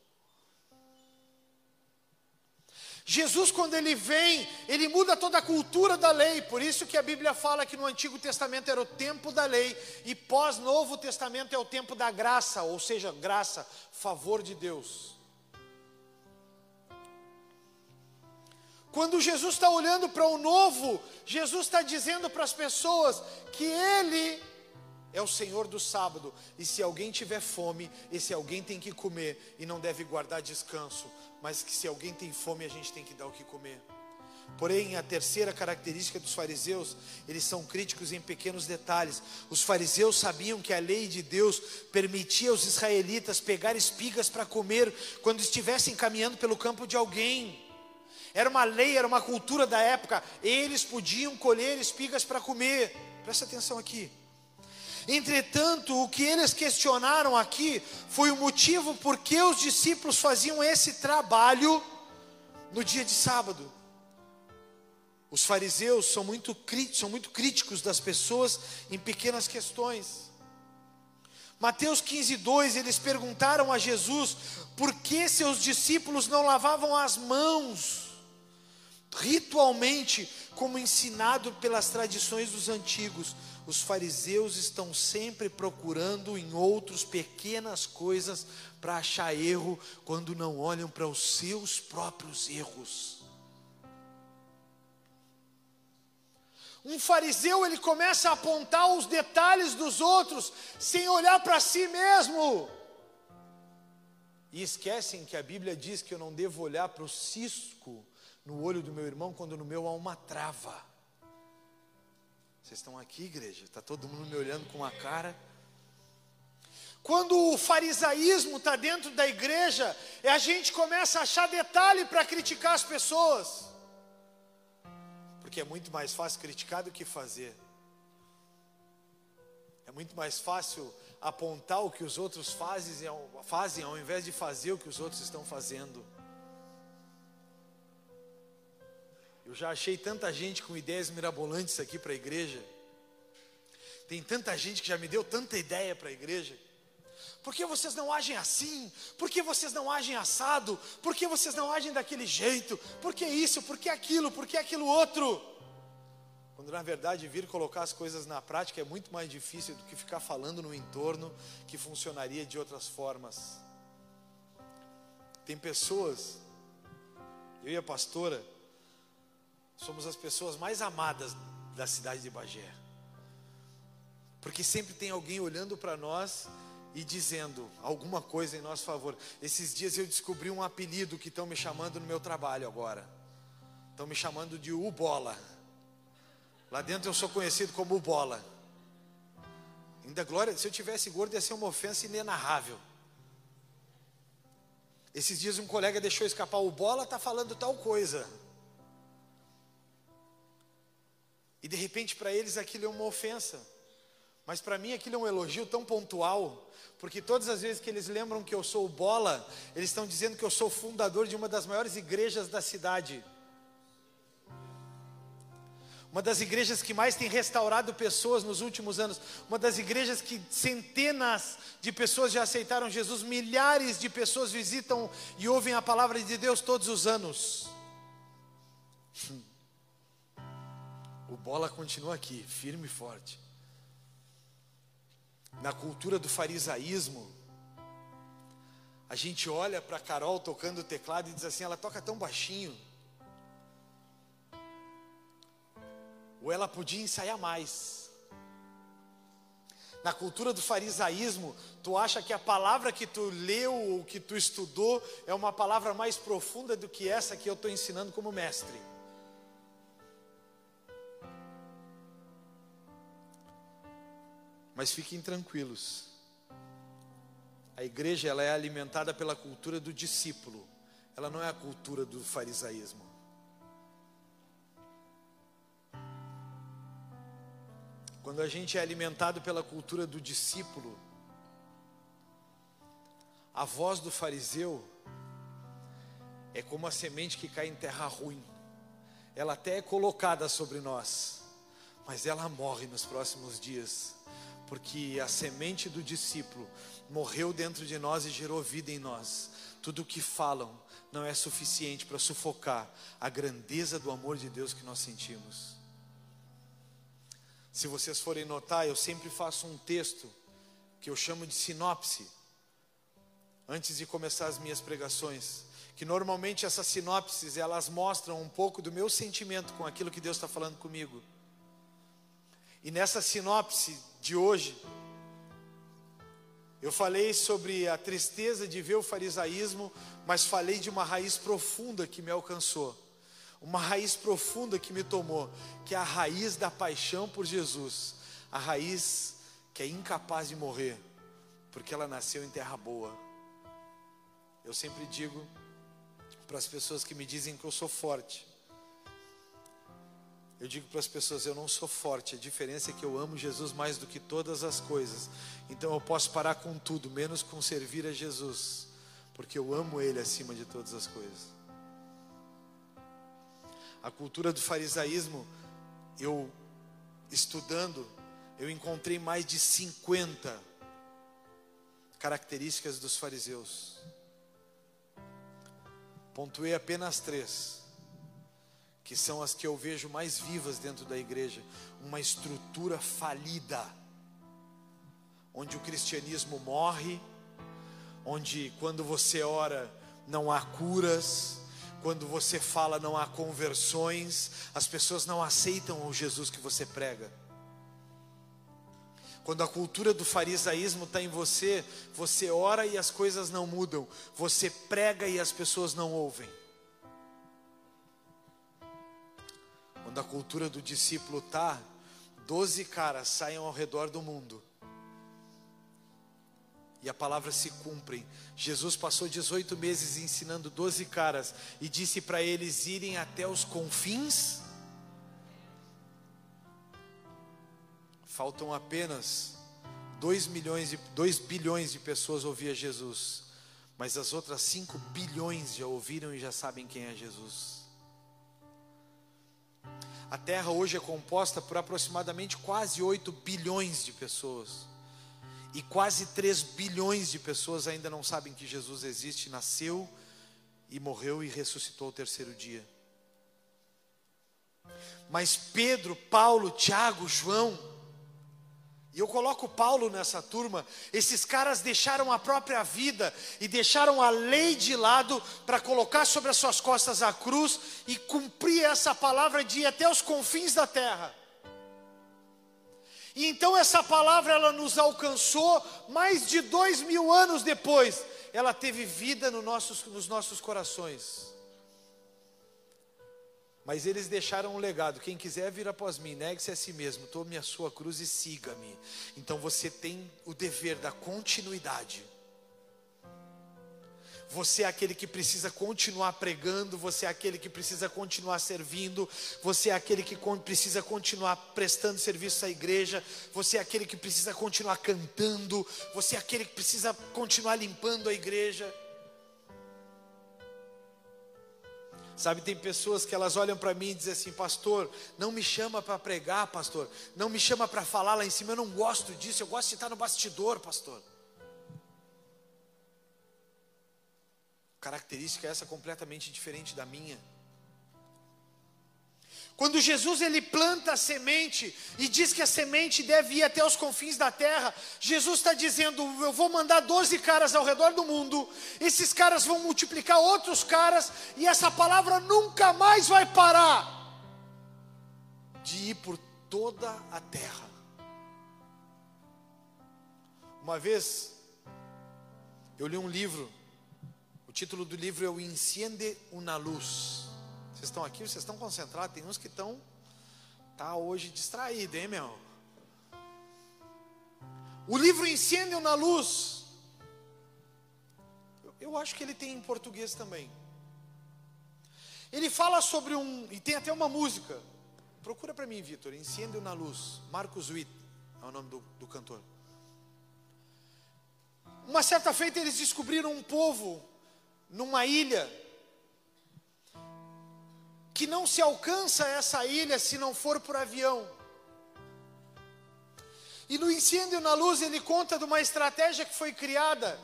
Jesus, quando ele vem, ele muda toda a cultura da lei, por isso que a Bíblia fala que no Antigo Testamento era o tempo da lei, e pós-Novo Testamento é o tempo da graça, ou seja, graça, favor de Deus. Quando Jesus está olhando para o novo, Jesus está dizendo para as pessoas que Ele é o Senhor do sábado, e se alguém tiver fome, esse alguém tem que comer e não deve guardar descanso, mas que se alguém tem fome, a gente tem que dar o que comer. Porém, a terceira característica dos fariseus, eles são críticos em pequenos detalhes. Os fariseus sabiam que a lei de Deus permitia aos israelitas pegar espigas para comer quando estivessem caminhando pelo campo de alguém. Era uma lei, era uma cultura da época. Eles podiam colher espigas para comer. Presta atenção aqui. Entretanto, o que eles questionaram aqui foi o motivo por que os discípulos faziam esse trabalho no dia de sábado. Os fariseus são muito, são muito críticos das pessoas em pequenas questões. Mateus 15, 2, eles perguntaram a Jesus por que seus discípulos não lavavam as mãos ritualmente, como ensinado pelas tradições dos antigos. Os fariseus estão sempre procurando em outros pequenas coisas para achar erro, quando não olham para os seus próprios erros. Um fariseu, ele começa a apontar os detalhes dos outros, sem olhar para si mesmo. E esquecem que a Bíblia diz que eu não devo olhar para o cisco no olho do meu irmão quando no meu há uma trava. Vocês estão aqui, igreja? Está todo mundo me olhando com a cara. Quando o farisaísmo está dentro da igreja, a gente começa a achar detalhe para criticar as pessoas porque é muito mais fácil criticar do que fazer. É muito mais fácil apontar o que os outros fazem, fazem ao invés de fazer o que os outros estão fazendo. Eu já achei tanta gente com ideias mirabolantes aqui para a igreja. Tem tanta gente que já me deu tanta ideia para a igreja. Por que vocês não agem assim? Por que vocês não agem assado? Por que vocês não agem daquele jeito? Por que isso? Por que aquilo? Por que aquilo outro? Quando na verdade vir colocar as coisas na prática é muito mais difícil do que ficar falando no entorno que funcionaria de outras formas. Tem pessoas, eu e a pastora, somos as pessoas mais amadas da cidade de Bagé. Porque sempre tem alguém olhando para nós e dizendo alguma coisa em nosso favor. Esses dias eu descobri um apelido que estão me chamando no meu trabalho agora. Estão me chamando de Ubola. Lá dentro eu sou conhecido como Ubola. Ainda glória, se eu tivesse gordo ia ser uma ofensa inenarrável. Esses dias um colega deixou escapar o bola, está falando tal coisa. E de repente para eles aquilo é uma ofensa. Mas para mim aquilo é um elogio tão pontual, porque todas as vezes que eles lembram que eu sou bola, eles estão dizendo que eu sou fundador de uma das maiores igrejas da cidade. Uma das igrejas que mais tem restaurado pessoas nos últimos anos, uma das igrejas que centenas de pessoas já aceitaram Jesus, milhares de pessoas visitam e ouvem a palavra de Deus todos os anos. O bola continua aqui, firme e forte na cultura do farisaísmo, a gente olha para Carol tocando o teclado e diz assim: ela toca tão baixinho. Ou ela podia ensaiar mais. Na cultura do farisaísmo, tu acha que a palavra que tu leu ou que tu estudou é uma palavra mais profunda do que essa que eu estou ensinando como mestre. Mas fiquem tranquilos. A igreja ela é alimentada pela cultura do discípulo. Ela não é a cultura do farisaísmo. Quando a gente é alimentado pela cultura do discípulo, a voz do fariseu é como a semente que cai em terra ruim. Ela até é colocada sobre nós, mas ela morre nos próximos dias porque a semente do discípulo morreu dentro de nós e gerou vida em nós. Tudo o que falam não é suficiente para sufocar a grandeza do amor de Deus que nós sentimos. Se vocês forem notar, eu sempre faço um texto que eu chamo de sinopse, antes de começar as minhas pregações. que normalmente essas sinopses elas mostram um pouco do meu sentimento com aquilo que Deus está falando comigo. E nessa sinopse de hoje, eu falei sobre a tristeza de ver o farisaísmo, mas falei de uma raiz profunda que me alcançou, uma raiz profunda que me tomou, que é a raiz da paixão por Jesus, a raiz que é incapaz de morrer, porque ela nasceu em terra boa. Eu sempre digo para as pessoas que me dizem que eu sou forte, eu digo para as pessoas: eu não sou forte, a diferença é que eu amo Jesus mais do que todas as coisas. Então eu posso parar com tudo, menos com servir a Jesus, porque eu amo Ele acima de todas as coisas. A cultura do farisaísmo, eu estudando, eu encontrei mais de 50 características dos fariseus. Pontuei apenas três que são as que eu vejo mais vivas dentro da igreja, uma estrutura falida, onde o cristianismo morre, onde quando você ora não há curas, quando você fala não há conversões, as pessoas não aceitam o Jesus que você prega. Quando a cultura do farisaísmo está em você, você ora e as coisas não mudam, você prega e as pessoas não ouvem. Quando a cultura do discípulo está, doze caras saem ao redor do mundo. E a palavra se cumpre. Jesus passou 18 meses ensinando 12 caras e disse para eles irem até os confins. Faltam apenas 2 milhões de 2 bilhões de pessoas ouvir Jesus, mas as outras 5 bilhões já ouviram e já sabem quem é Jesus. A Terra hoje é composta por aproximadamente quase 8 bilhões de pessoas. E quase 3 bilhões de pessoas ainda não sabem que Jesus existe, nasceu e morreu e ressuscitou o terceiro dia. Mas Pedro, Paulo, Tiago, João, e eu coloco Paulo nessa turma. Esses caras deixaram a própria vida e deixaram a lei de lado para colocar sobre as suas costas a cruz e cumprir essa palavra de ir até os confins da terra. E então essa palavra ela nos alcançou mais de dois mil anos depois. Ela teve vida no nossos, nos nossos corações. Mas eles deixaram um legado. Quem quiser vir após mim, negue-se a si mesmo, tome a sua cruz e siga-me. Então você tem o dever da continuidade. Você é aquele que precisa continuar pregando, você é aquele que precisa continuar servindo, você é aquele que precisa continuar prestando serviço à igreja, você é aquele que precisa continuar cantando, você é aquele que precisa continuar limpando a igreja. Sabe, tem pessoas que elas olham para mim e dizem assim: Pastor, não me chama para pregar, pastor. Não me chama para falar lá em cima. Eu não gosto disso. Eu gosto de estar no bastidor, pastor. Característica essa completamente diferente da minha. Quando Jesus ele planta a semente e diz que a semente deve ir até os confins da terra, Jesus está dizendo: Eu vou mandar 12 caras ao redor do mundo, esses caras vão multiplicar outros caras, e essa palavra nunca mais vai parar de ir por toda a terra. Uma vez, eu li um livro, o título do livro é O Enciende uma Luz. Vocês estão aqui, vocês estão concentrados. Tem uns que estão tá hoje distraídos, hein, meu? O livro Incêndio na Luz. Eu acho que ele tem em português também. Ele fala sobre um. E tem até uma música. Procura para mim, Vitor. Incêndio na Luz. Marcos Witt é o nome do, do cantor. Uma certa feita eles descobriram um povo numa ilha que não se alcança essa ilha se não for por avião. E no Incêndio na Luz ele conta de uma estratégia que foi criada.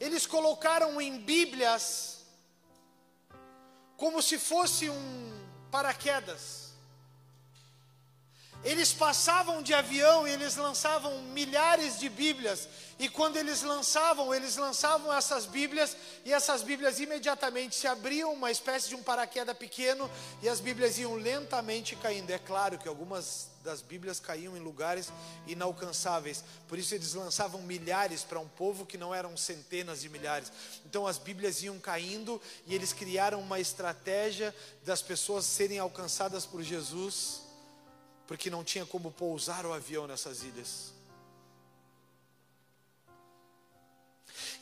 Eles colocaram em Bíblias como se fosse um paraquedas. Eles passavam de avião e eles lançavam milhares de Bíblias. E quando eles lançavam, eles lançavam essas Bíblias e essas Bíblias imediatamente se abriam, uma espécie de um paraquedas pequeno, e as Bíblias iam lentamente caindo. É claro que algumas das Bíblias caíam em lugares inalcançáveis. Por isso eles lançavam milhares para um povo que não eram centenas de milhares. Então as Bíblias iam caindo e eles criaram uma estratégia das pessoas serem alcançadas por Jesus porque não tinha como pousar o avião nessas ilhas.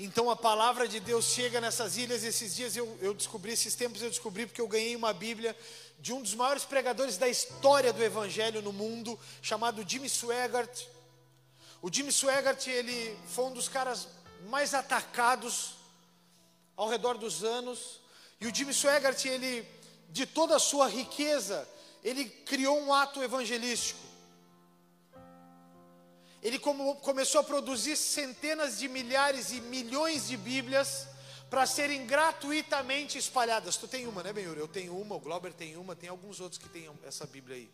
Então a palavra de Deus chega nessas ilhas. Esses dias eu, eu descobri, esses tempos eu descobri, porque eu ganhei uma Bíblia de um dos maiores pregadores da história do Evangelho no mundo, chamado Jimmy Swaggart. O Jimmy Swaggart, ele foi um dos caras mais atacados ao redor dos anos. E o Jimmy Swaggart, ele, de toda a sua riqueza, ele criou um ato evangelístico. Ele como, começou a produzir centenas de milhares e milhões de Bíblias para serem gratuitamente espalhadas. Tu tem uma, né, Benhur? Eu tenho uma, o Glauber tem uma, tem alguns outros que têm essa Bíblia aí.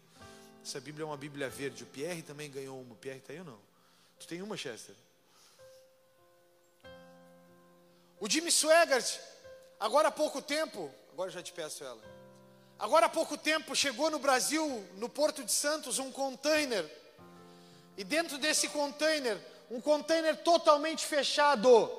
Essa Bíblia é uma Bíblia verde. O Pierre também ganhou uma. O Pierre está aí ou não? Tu tem uma, Chester? O Jimmy Swaggart, agora há pouco tempo, agora já te peço ela. Agora há pouco tempo chegou no Brasil, no Porto de Santos, um container. E dentro desse container, um container totalmente fechado,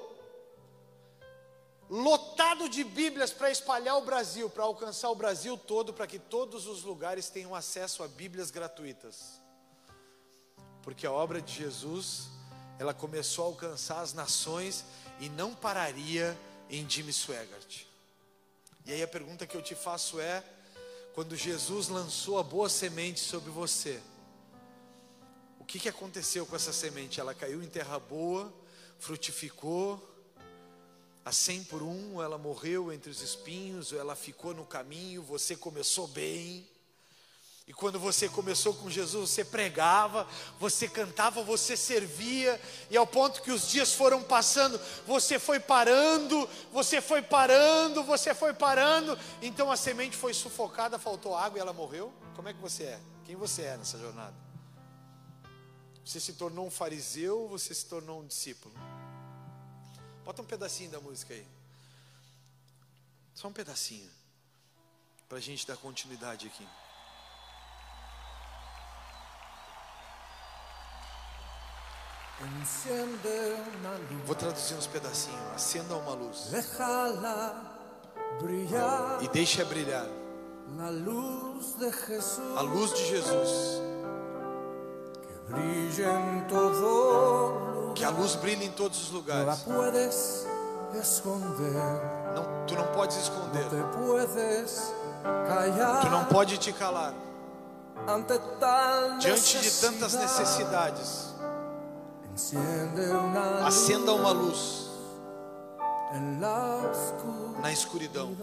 lotado de Bíblias para espalhar o Brasil, para alcançar o Brasil todo, para que todos os lugares tenham acesso a Bíblias gratuitas. Porque a obra de Jesus, ela começou a alcançar as nações e não pararia em Jimmy Swaggart. E aí a pergunta que eu te faço é: quando Jesus lançou a boa semente sobre você, o que, que aconteceu com essa semente? Ela caiu em terra boa, frutificou, a cem por um, ela morreu entre os espinhos, ou ela ficou no caminho, você começou bem. E quando você começou com Jesus, você pregava, você cantava, você servia, e ao ponto que os dias foram passando, você foi parando, você foi parando, você foi parando, então a semente foi sufocada, faltou água e ela morreu. Como é que você é? Quem você é nessa jornada? Você se tornou um fariseu ou você se tornou um discípulo? Bota um pedacinho da música aí. Só um pedacinho. Para a gente dar continuidade aqui. Vou traduzir uns pedacinhos. Acenda uma luz. E deixa brilhar. A luz de Jesus. Que a luz brilhe em todos os lugares. Não, tu não podes esconder. Tu não pode te calar. Diante de tantas necessidades. Acenda uma luz na escuridão.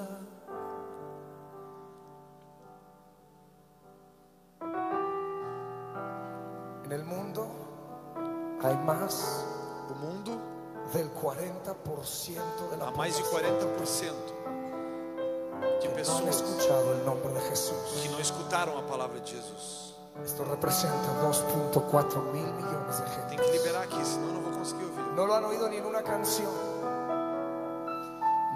el mundo hay más O mundo del 40% de la há mais de población 40% de no pessoas que não escutaram a palavra de Jesus. Esto representa 2.4 mil millones de Tem gente. que liberar aqui, senão eu não vou conseguir ouvir. No lo han oído ni en una canción.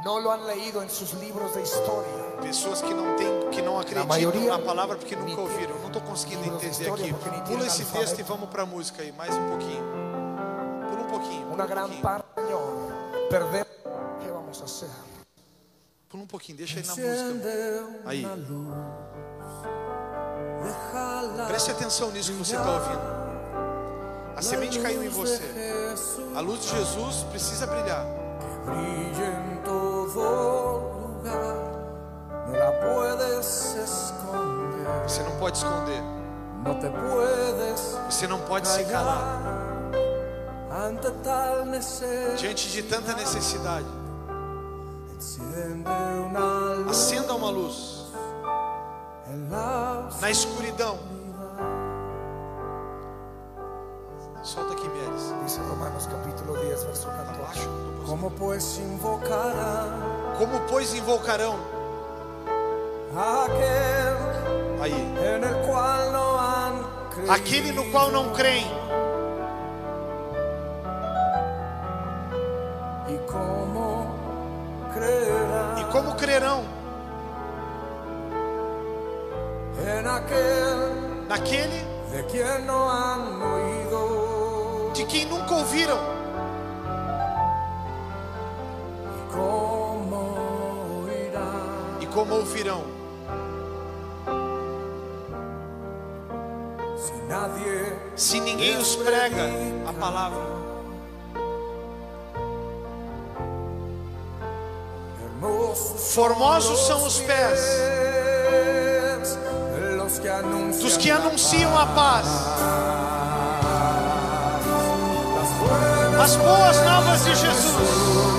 No lo han leído en sus libros de historia. Pessoas que não têm, que não acreditam maioria, na palavra porque nunca ouviram. Eu não estou conseguindo entender aqui. Pula tem esse texto e vamos para a música aí, mais um pouquinho. Pula um pouquinho. Pula Una um gran pouquinho. parte. Perder. ¿Qué vamos a hacer? Pula um pouquinho, deixa aí na música. Aí. Preste atenção nisso que você está ouvindo. A semente caiu em você. A luz de Jesus precisa brilhar. Você não pode esconder. Você não pode se calar. Diante de tanta necessidade, acenda uma luz na escuridão. Solta aqui, Mieres. Dice Romanos capítulo 10, verso 14. Abaixo. ¿Cómo pues invocarán Como, pois, invocarão? a aquel Aí. aquele no qual não creem. ¿Y cómo creerán E como crerão naquele de quem nunca ouviram? ¿Y cómo oirán E como ouvirão? Se ninguém os prega a palavra. Formosos são os pés dos que anunciam a paz, as boas novas de Jesus.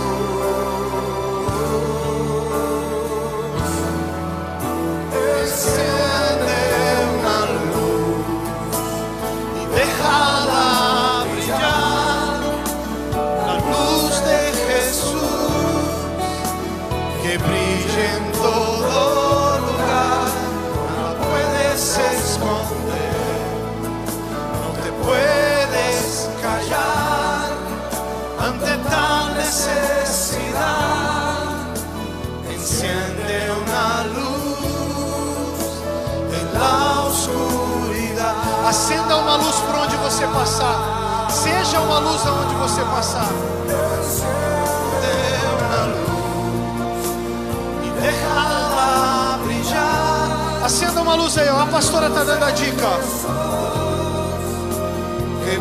Você passar. Seja uma luz aonde você passar. Brillar. Acenda uma luz aí, ó. A pastora tá dando a dica. Que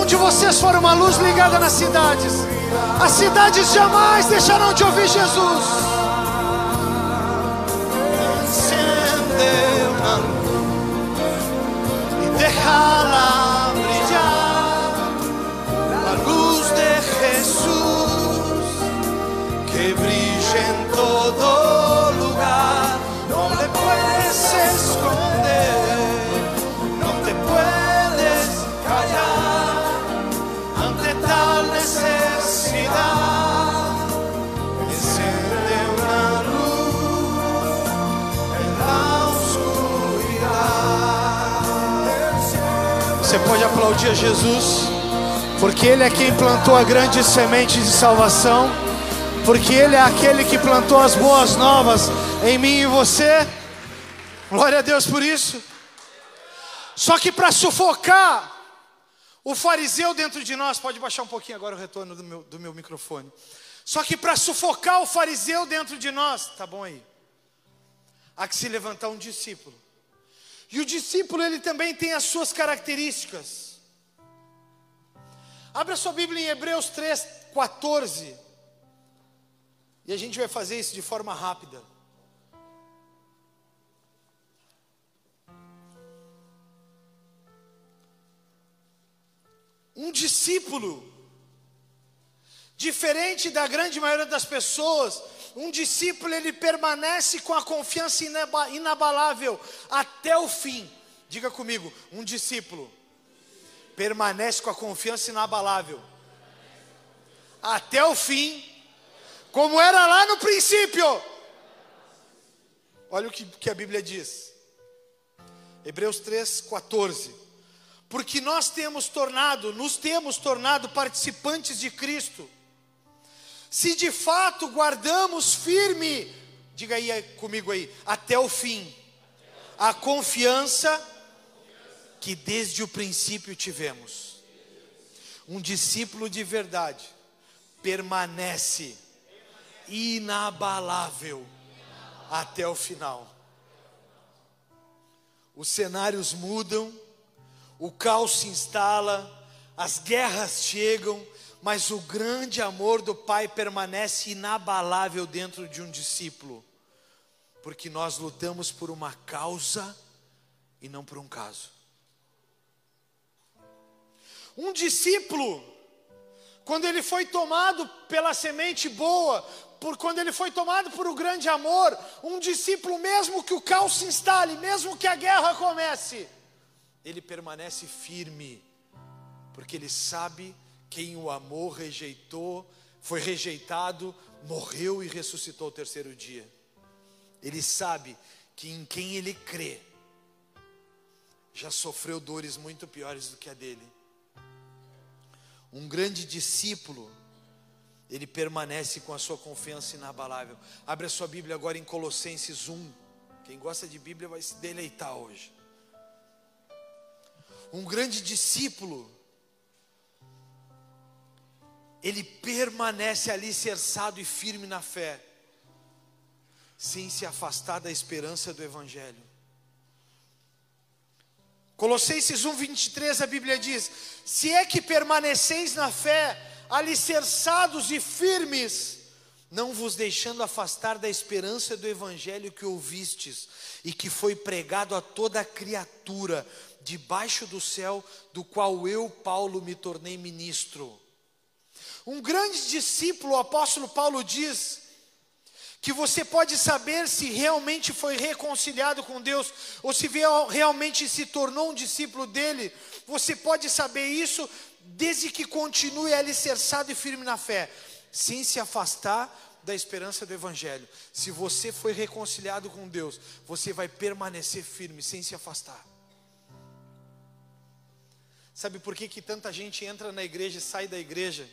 um de vocês for uma luz ligada nas cidades, as cidades jamais deixarão de ouvir Jesus. Enciende una luz y déjala Você pode aplaudir a Jesus, porque Ele é quem plantou a grande semente de salvação, porque Ele é aquele que plantou as boas novas em mim e você. Glória a Deus por isso. Só que para sufocar o fariseu dentro de nós, pode baixar um pouquinho agora o retorno do meu, do meu microfone. Só que para sufocar o fariseu dentro de nós, tá bom aí? Há que se levantar um discípulo. E o discípulo ele também tem as suas características. Abra sua Bíblia em Hebreus 3, 14. E a gente vai fazer isso de forma rápida. Um discípulo, diferente da grande maioria das pessoas, um discípulo ele permanece com a confiança inaba- inabalável até o fim. Diga comigo, um discípulo permanece com a confiança inabalável até o fim, como era lá no princípio. Olha o que, que a Bíblia diz. Hebreus 3, 14. Porque nós temos tornado, nos temos tornado participantes de Cristo. Se de fato guardamos firme, diga aí comigo aí, até o fim, a confiança que desde o princípio tivemos. Um discípulo de verdade permanece inabalável até o final. Os cenários mudam, o caos se instala, as guerras chegam, mas o grande amor do Pai permanece inabalável dentro de um discípulo, porque nós lutamos por uma causa e não por um caso. Um discípulo, quando ele foi tomado pela semente boa, por quando ele foi tomado por um grande amor, um discípulo, mesmo que o caos se instale, mesmo que a guerra comece, ele permanece firme, porque ele sabe quem o amor rejeitou, foi rejeitado, morreu e ressuscitou o terceiro dia. Ele sabe que em quem ele crê, já sofreu dores muito piores do que a dele. Um grande discípulo, ele permanece com a sua confiança inabalável. Abre a sua Bíblia agora em Colossenses 1. Quem gosta de Bíblia vai se deleitar hoje. Um grande discípulo, ele permanece alicerçado e firme na fé, sem se afastar da esperança do Evangelho. Colossenses 1, 23, a Bíblia diz: Se é que permaneceis na fé, alicerçados e firmes, não vos deixando afastar da esperança do Evangelho que ouvistes e que foi pregado a toda criatura debaixo do céu, do qual eu, Paulo, me tornei ministro. Um grande discípulo, o apóstolo Paulo diz, que você pode saber se realmente foi reconciliado com Deus ou se realmente se tornou um discípulo dele. Você pode saber isso desde que continue alicerçado e firme na fé, sem se afastar da esperança do Evangelho. Se você foi reconciliado com Deus, você vai permanecer firme, sem se afastar. Sabe por que, que tanta gente entra na igreja e sai da igreja?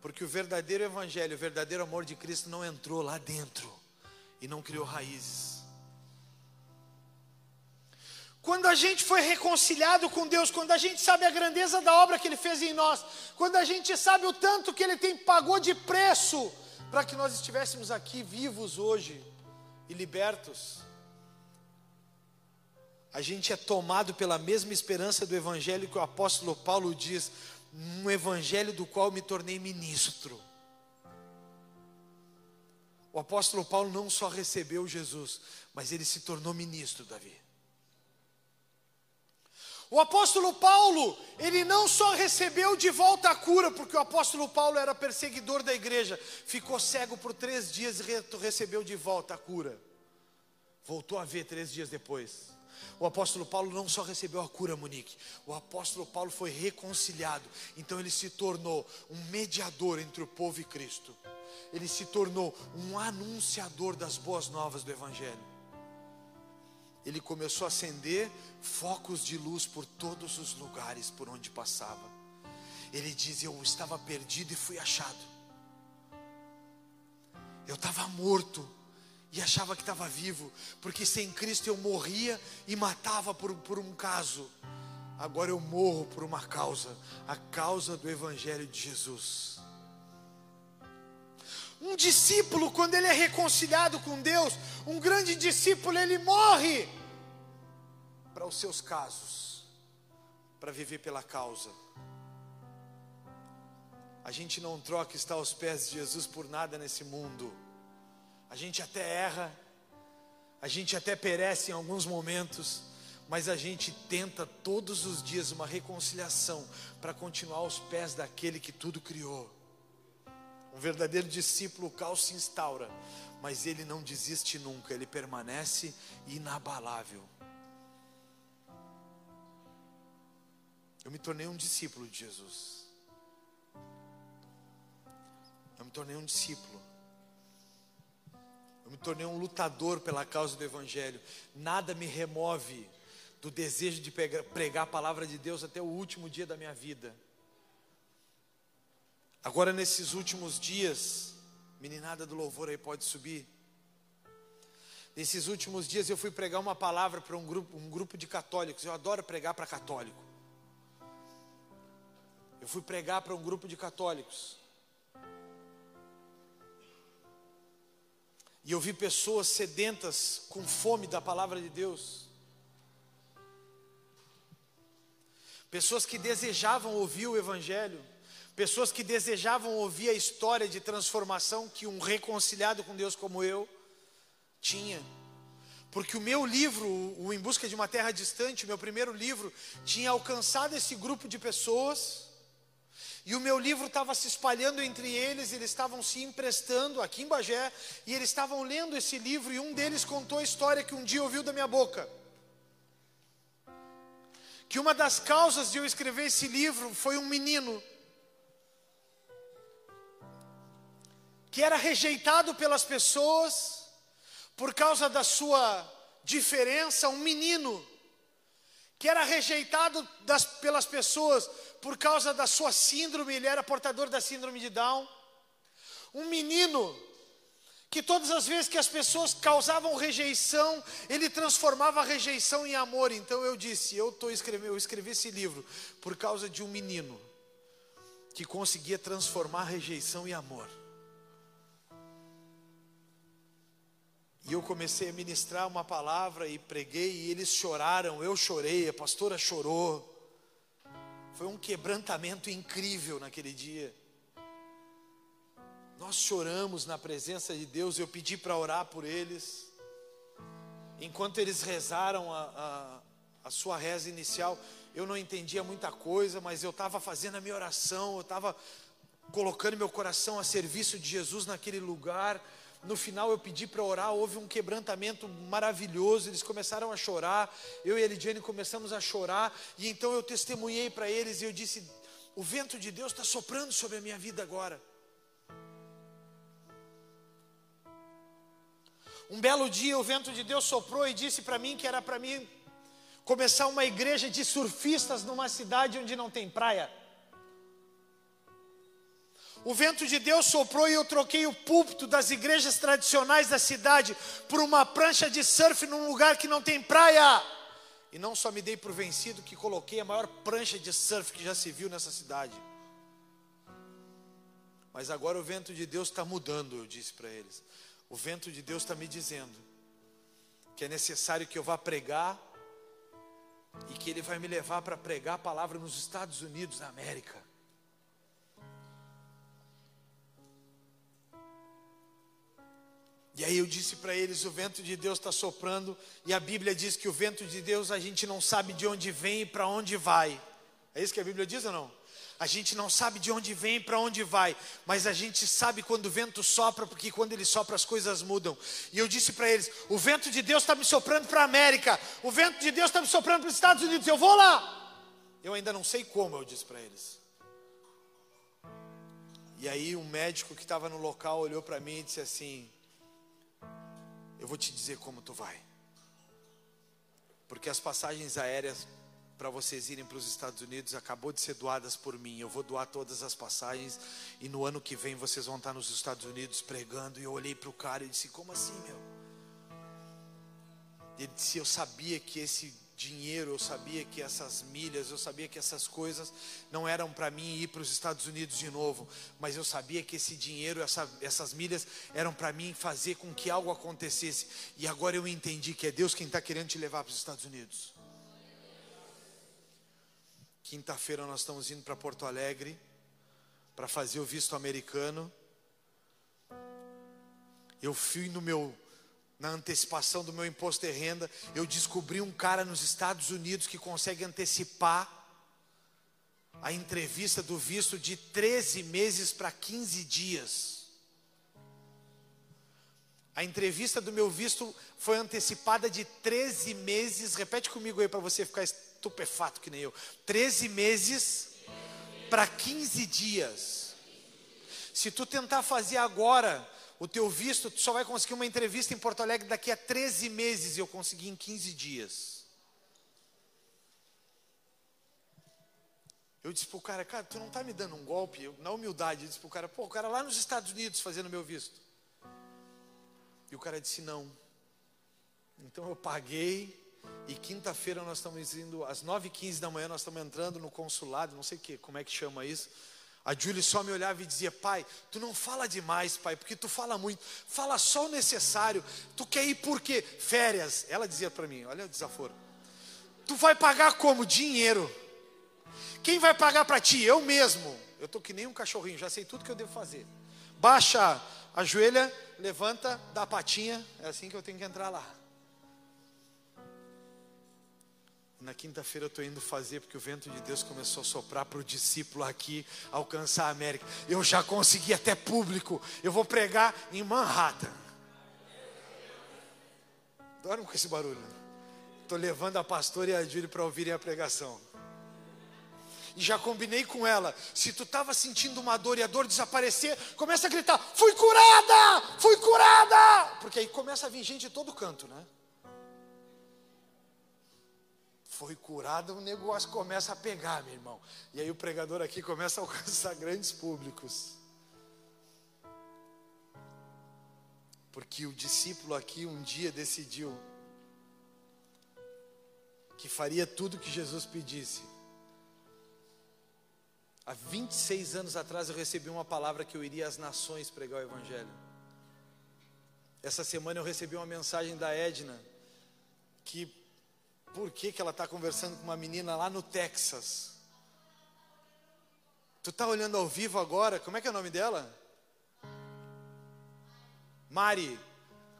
Porque o verdadeiro evangelho, o verdadeiro amor de Cristo não entrou lá dentro e não criou raízes. Quando a gente foi reconciliado com Deus, quando a gente sabe a grandeza da obra que Ele fez em nós, quando a gente sabe o tanto que Ele tem pagou de preço para que nós estivéssemos aqui vivos hoje e libertos, a gente é tomado pela mesma esperança do Evangelho que o apóstolo Paulo diz: um evangelho do qual me tornei ministro. O apóstolo Paulo não só recebeu Jesus, mas ele se tornou ministro, Davi. O apóstolo Paulo, ele não só recebeu de volta a cura, porque o apóstolo Paulo era perseguidor da igreja, ficou cego por três dias e recebeu de volta a cura. Voltou a ver três dias depois. O apóstolo Paulo não só recebeu a cura, Monique, o apóstolo Paulo foi reconciliado. Então ele se tornou um mediador entre o povo e Cristo. Ele se tornou um anunciador das boas novas do Evangelho. Ele começou a acender focos de luz por todos os lugares por onde passava. Ele diz: Eu estava perdido e fui achado. Eu estava morto e achava que estava vivo, porque sem Cristo eu morria e matava por, por um caso. Agora eu morro por uma causa, a causa do Evangelho de Jesus. Um discípulo, quando ele é reconciliado com Deus, um grande discípulo, ele morre para os seus casos, para viver pela causa. A gente não troca estar aos pés de Jesus por nada nesse mundo. A gente até erra, a gente até perece em alguns momentos, mas a gente tenta todos os dias uma reconciliação para continuar aos pés daquele que tudo criou. Um verdadeiro discípulo, o caos se instaura, mas ele não desiste nunca, ele permanece inabalável. Eu me tornei um discípulo de Jesus. Eu me tornei um discípulo. Eu me tornei um lutador pela causa do Evangelho. Nada me remove do desejo de pregar a palavra de Deus até o último dia da minha vida. Agora, nesses últimos dias, meninada do louvor aí pode subir. Nesses últimos dias eu fui pregar uma palavra para um grupo, um grupo de católicos. Eu adoro pregar para católico. Eu fui pregar para um grupo de católicos. E eu vi pessoas sedentas com fome da palavra de Deus. Pessoas que desejavam ouvir o Evangelho. Pessoas que desejavam ouvir a história de transformação que um reconciliado com Deus como eu tinha. Porque o meu livro, o Em Busca de uma Terra Distante, o meu primeiro livro, tinha alcançado esse grupo de pessoas E o meu livro estava se espalhando entre eles, eles estavam se emprestando aqui em Bagé, e eles estavam lendo esse livro, e um deles contou a história que um dia ouviu da minha boca. Que uma das causas de eu escrever esse livro foi um menino que era rejeitado pelas pessoas por causa da sua diferença, um menino que era rejeitado das, pelas pessoas por causa da sua síndrome, ele era portador da síndrome de Down. Um menino que todas as vezes que as pessoas causavam rejeição, ele transformava a rejeição em amor. Então eu disse, eu tô escrevendo, eu escrevi esse livro por causa de um menino que conseguia transformar rejeição em amor. E eu comecei a ministrar uma palavra e preguei, e eles choraram, eu chorei, a pastora chorou. Foi um quebrantamento incrível naquele dia. Nós choramos na presença de Deus, eu pedi para orar por eles. Enquanto eles rezaram a, a, a sua reza inicial, eu não entendia muita coisa, mas eu estava fazendo a minha oração, eu estava colocando meu coração a serviço de Jesus naquele lugar no final eu pedi para orar, houve um quebrantamento maravilhoso, eles começaram a chorar, eu e a Elidiane começamos a chorar, e então eu testemunhei para eles e eu disse: O vento de Deus está soprando sobre a minha vida agora. Um belo dia o vento de Deus soprou e disse para mim que era para mim começar uma igreja de surfistas numa cidade onde não tem praia. O vento de Deus soprou e eu troquei o púlpito das igrejas tradicionais da cidade por uma prancha de surf num lugar que não tem praia. E não só me dei por vencido que coloquei a maior prancha de surf que já se viu nessa cidade. Mas agora o vento de Deus está mudando, eu disse para eles. O vento de Deus está me dizendo que é necessário que eu vá pregar e que Ele vai me levar para pregar a palavra nos Estados Unidos da América. E aí eu disse para eles: o vento de Deus está soprando, e a Bíblia diz que o vento de Deus a gente não sabe de onde vem e para onde vai. É isso que a Bíblia diz ou não? A gente não sabe de onde vem e para onde vai, mas a gente sabe quando o vento sopra, porque quando ele sopra as coisas mudam. E eu disse para eles: o vento de Deus está me soprando para a América, o vento de Deus está me soprando para os Estados Unidos, eu vou lá. Eu ainda não sei como, eu disse para eles. E aí um médico que estava no local olhou para mim e disse assim: eu vou te dizer como tu vai. Porque as passagens aéreas para vocês irem para os Estados Unidos acabou de ser doadas por mim. Eu vou doar todas as passagens e no ano que vem vocês vão estar nos Estados Unidos pregando. E eu olhei para o cara e disse: Como assim, meu? Ele disse: Eu sabia que esse dinheiro, eu sabia que essas milhas, eu sabia que essas coisas não eram para mim ir para os Estados Unidos de novo, mas eu sabia que esse dinheiro, essa, essas milhas eram para mim fazer com que algo acontecesse. E agora eu entendi que é Deus quem está querendo te levar para os Estados Unidos. Quinta-feira nós estamos indo para Porto Alegre para fazer o visto americano. Eu fui no meu na antecipação do meu imposto de renda, eu descobri um cara nos Estados Unidos que consegue antecipar a entrevista do visto de 13 meses para 15 dias. A entrevista do meu visto foi antecipada de 13 meses. Repete comigo aí para você ficar estupefato que nem eu. 13 meses para 15 dias. Se tu tentar fazer agora, o teu visto, tu só vai conseguir uma entrevista em Porto Alegre daqui a 13 meses e eu consegui em 15 dias. Eu disse pro cara, cara, tu não tá me dando um golpe? Eu, na humildade, eu disse pro cara, pô, o cara lá nos Estados Unidos fazendo meu visto. E o cara disse, não. Então eu paguei e quinta-feira nós estamos indo, às 9h15 da manhã nós estamos entrando no consulado, não sei que, como é que chama isso a Julie só me olhava e dizia: Pai, tu não fala demais, pai, porque tu fala muito. Fala só o necessário. Tu quer ir por quê? Férias. Ela dizia para mim: Olha o desaforo. Tu vai pagar como? Dinheiro. Quem vai pagar para ti? Eu mesmo. Eu tô que nem um cachorrinho, já sei tudo que eu devo fazer. Baixa a joelha, levanta, dá a patinha. É assim que eu tenho que entrar lá. Na quinta-feira eu estou indo fazer, porque o vento de Deus começou a soprar para o discípulo aqui alcançar a América. Eu já consegui até público. Eu vou pregar em Manhattan. Dorme com esse barulho. Estou levando a pastora e a Júlia para ouvirem a pregação. E já combinei com ela. Se tu estava sentindo uma dor e a dor desaparecer, começa a gritar: Fui curada! Fui curada! Porque aí começa a vir gente de todo canto, né? Foi curado, o negócio começa a pegar, meu irmão. E aí o pregador aqui começa a alcançar grandes públicos. Porque o discípulo aqui um dia decidiu que faria tudo que Jesus pedisse. Há 26 anos atrás eu recebi uma palavra que eu iria às nações pregar o Evangelho. Essa semana eu recebi uma mensagem da Edna, que por que, que ela está conversando com uma menina lá no Texas. Tu está olhando ao vivo agora, como é que é o nome dela? Mari,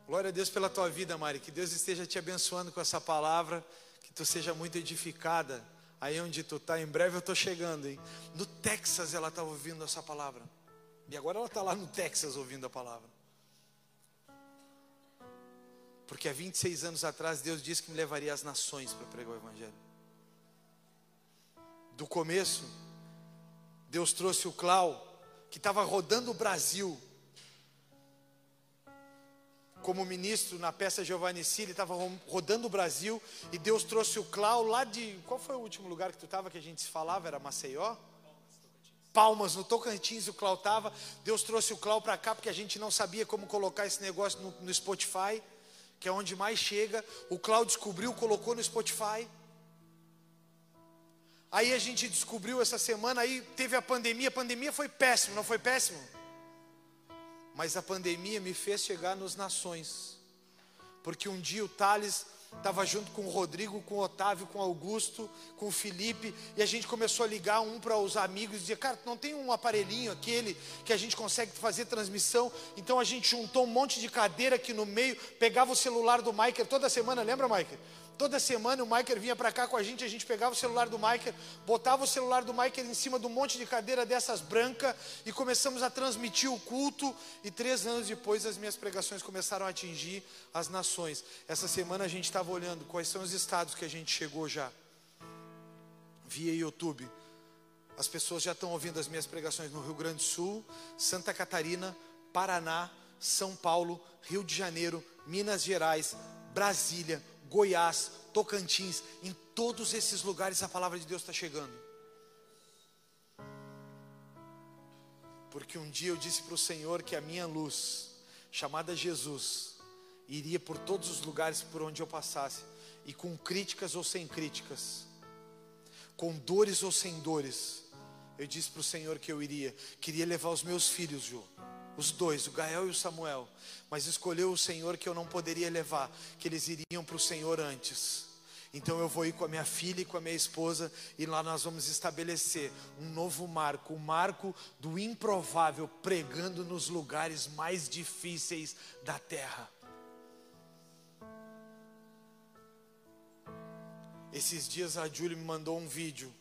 glória a Deus pela tua vida, Mari. Que Deus esteja te abençoando com essa palavra, que tu seja muito edificada. Aí onde tu está, em breve eu estou chegando, hein? No Texas ela está ouvindo essa palavra. E agora ela está lá no Texas ouvindo a palavra. Porque há 26 anos atrás Deus disse que me levaria às nações para pregar o Evangelho. Do começo, Deus trouxe o Clau, que estava rodando o Brasil, como ministro na peça Giovanni Cili, estava rodando o Brasil, e Deus trouxe o Clau lá de. Qual foi o último lugar que tu estava que a gente se falava? Era Maceió? Palmas, no Tocantins o Clau estava. Deus trouxe o Clau para cá porque a gente não sabia como colocar esse negócio no, no Spotify que é onde mais chega. O Cláudio descobriu, colocou no Spotify. Aí a gente descobriu essa semana, aí teve a pandemia. A pandemia foi péssimo, não foi péssimo? Mas a pandemia me fez chegar nos nações. Porque um dia o Thales Estava junto com o Rodrigo, com o Otávio, com o Augusto, com o Felipe, e a gente começou a ligar um para os amigos e dizer, cara, não tem um aparelhinho aquele que a gente consegue fazer transmissão? Então a gente juntou um monte de cadeira aqui no meio, pegava o celular do Michael toda semana, lembra, Michael? Toda semana o Michael vinha para cá com a gente, a gente pegava o celular do Michael, botava o celular do Michael em cima de um monte de cadeira dessas brancas e começamos a transmitir o culto. E três anos depois as minhas pregações começaram a atingir as nações. Essa semana a gente estava olhando quais são os estados que a gente chegou já, via YouTube. As pessoas já estão ouvindo as minhas pregações no Rio Grande do Sul, Santa Catarina, Paraná, São Paulo, Rio de Janeiro, Minas Gerais, Brasília, Goiás, Tocantins, em todos esses lugares a palavra de Deus está chegando. Porque um dia eu disse para o Senhor que a minha luz, chamada Jesus, iria por todos os lugares por onde eu passasse, e com críticas ou sem críticas, com dores ou sem dores, eu disse para o Senhor que eu iria, queria levar os meus filhos, Ju os dois, o Gael e o Samuel, mas escolheu o Senhor que eu não poderia levar, que eles iriam para o Senhor antes. Então eu vou ir com a minha filha e com a minha esposa e lá nós vamos estabelecer um novo marco, o um marco do improvável, pregando nos lugares mais difíceis da terra. Esses dias a Julie me mandou um vídeo.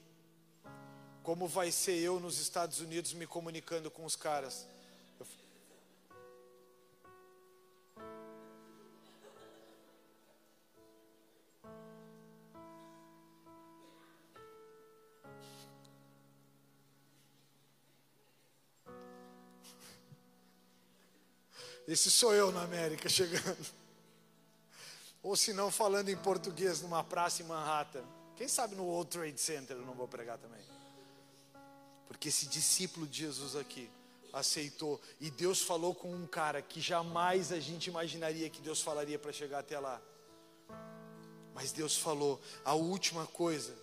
Como vai ser eu nos Estados Unidos me comunicando com os caras? Esse sou eu na América chegando. Ou se não, falando em português numa praça em Manhattan. Quem sabe no World Trade Center eu não vou pregar também. Porque esse discípulo de Jesus aqui aceitou. E Deus falou com um cara que jamais a gente imaginaria que Deus falaria para chegar até lá. Mas Deus falou. A última coisa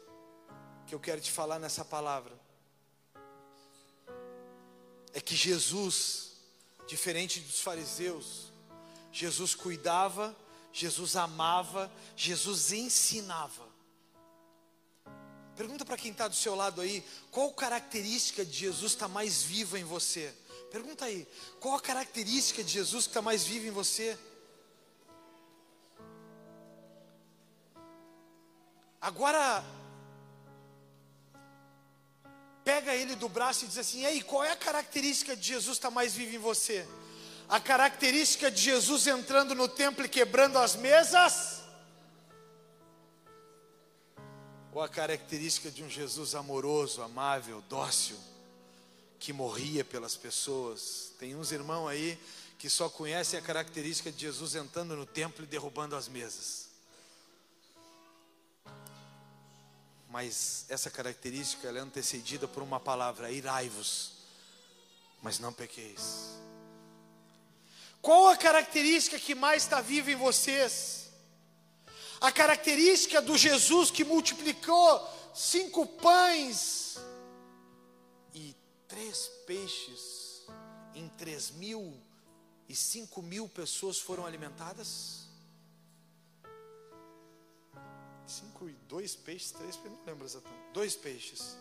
que eu quero te falar nessa palavra é que Jesus Diferente dos fariseus, Jesus cuidava, Jesus amava, Jesus ensinava. Pergunta para quem está do seu lado aí, qual característica de Jesus está mais viva em você? Pergunta aí, qual a característica de Jesus que está mais viva em você? Agora, pega ele do braço e diz assim: Ei, qual é a característica de Jesus estar tá mais vivo em você? A característica de Jesus entrando no templo e quebrando as mesas? Ou a característica de um Jesus amoroso, amável, dócil, que morria pelas pessoas? Tem uns irmãos aí que só conhecem a característica de Jesus entrando no templo e derrubando as mesas. Mas essa característica é antecedida por uma palavra: irai-vos, mas não pequeis. Qual a característica que mais está viva em vocês? A característica do Jesus que multiplicou cinco pães e três peixes em três mil e cinco mil pessoas foram alimentadas? Cinco e dois peixes, três peixes, não lembro exatamente. Dois peixes.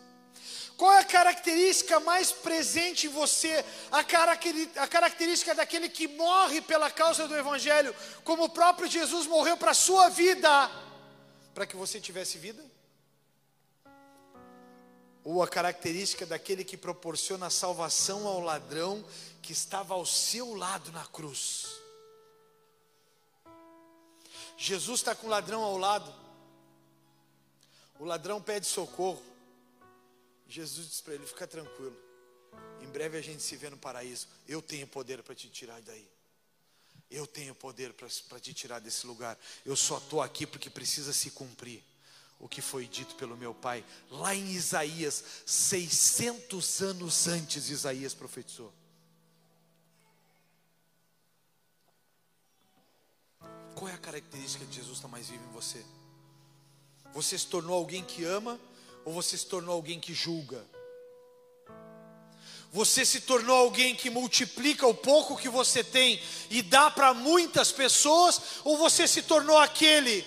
Qual é a característica mais presente em você? A, a característica daquele que morre pela causa do Evangelho, como o próprio Jesus morreu para a sua vida, para que você tivesse vida? Ou a característica daquele que proporciona salvação ao ladrão que estava ao seu lado na cruz? Jesus está com o ladrão ao lado. O ladrão pede socorro. Jesus diz para ele: fica tranquilo. Em breve a gente se vê no paraíso. Eu tenho poder para te tirar daí. Eu tenho poder para te tirar desse lugar. Eu só estou aqui porque precisa se cumprir o que foi dito pelo meu pai lá em Isaías, 600 anos antes, Isaías profetizou. Qual é a característica de Jesus estar mais vivo em você? Você se tornou alguém que ama ou você se tornou alguém que julga? Você se tornou alguém que multiplica o pouco que você tem e dá para muitas pessoas, ou você se tornou aquele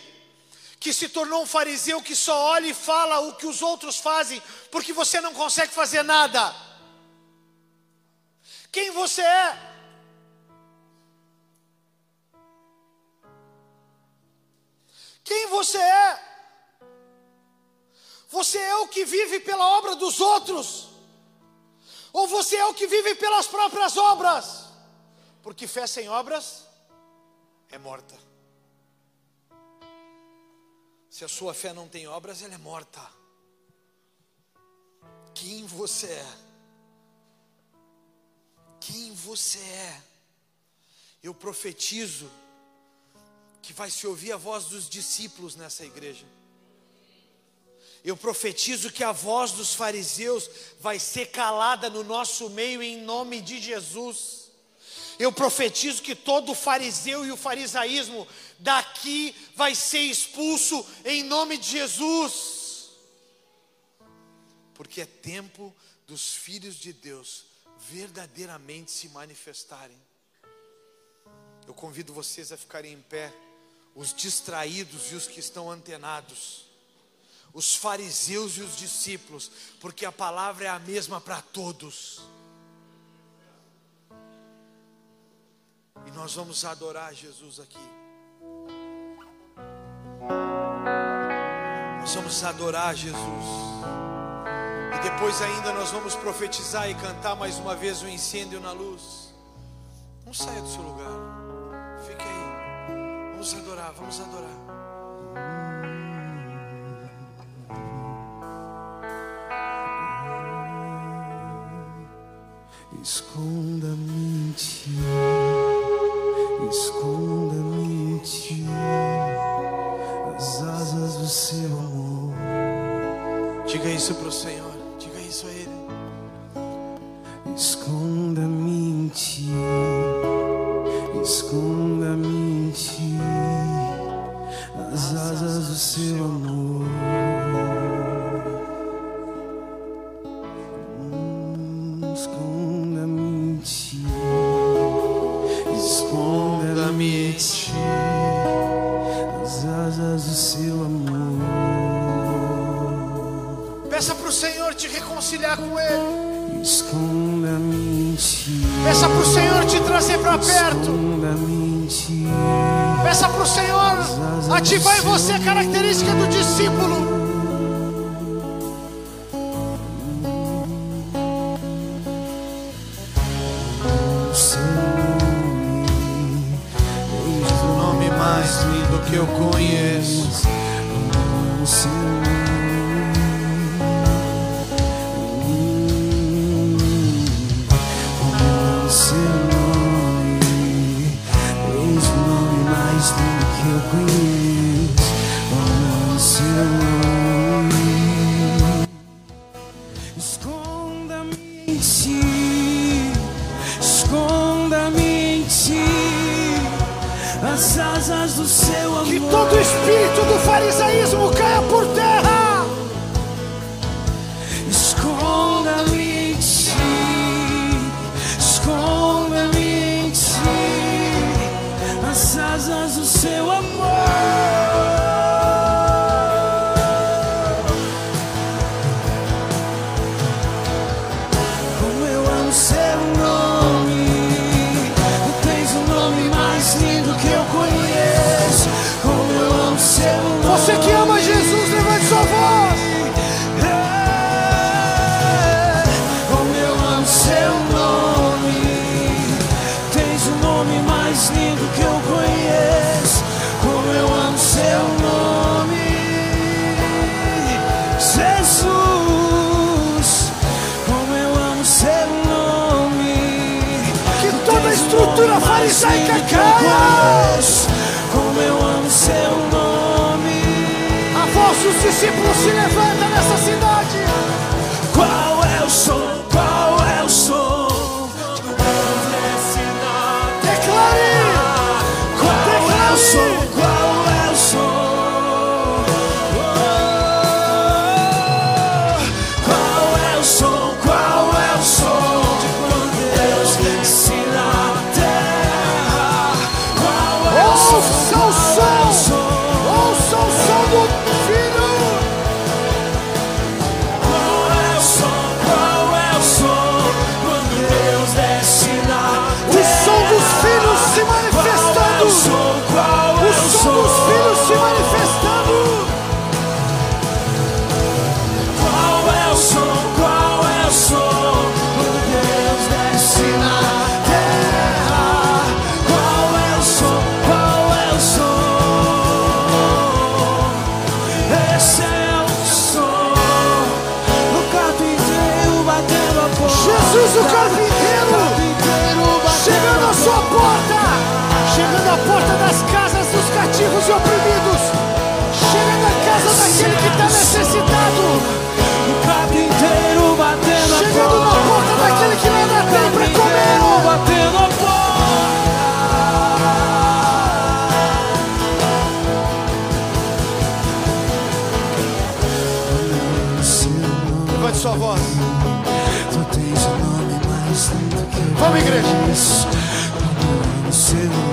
que se tornou um fariseu que só olha e fala o que os outros fazem, porque você não consegue fazer nada? Quem você é? Quem você é? Você é o que vive pela obra dos outros? Ou você é o que vive pelas próprias obras? Porque fé sem obras é morta. Se a sua fé não tem obras, ela é morta. Quem você é? Quem você é? Eu profetizo que vai se ouvir a voz dos discípulos nessa igreja. Eu profetizo que a voz dos fariseus vai ser calada no nosso meio em nome de Jesus. Eu profetizo que todo fariseu e o farisaísmo daqui vai ser expulso em nome de Jesus. Porque é tempo dos filhos de Deus verdadeiramente se manifestarem. Eu convido vocês a ficarem em pé, os distraídos e os que estão antenados os fariseus e os discípulos, porque a palavra é a mesma para todos. E nós vamos adorar Jesus aqui. Nós vamos adorar Jesus. E depois ainda nós vamos profetizar e cantar mais uma vez o incêndio na luz. Não saia do seu lugar. Fique aí. Vamos adorar, vamos adorar. Esconda-me em ti, esconda-me em ti, as asas do seu amor. Diga isso para o Senhor, diga isso a Ele. Esconda-me em ti, esconda-me em ti, as asas do seu amor. Ativar em você a característica do discípulo.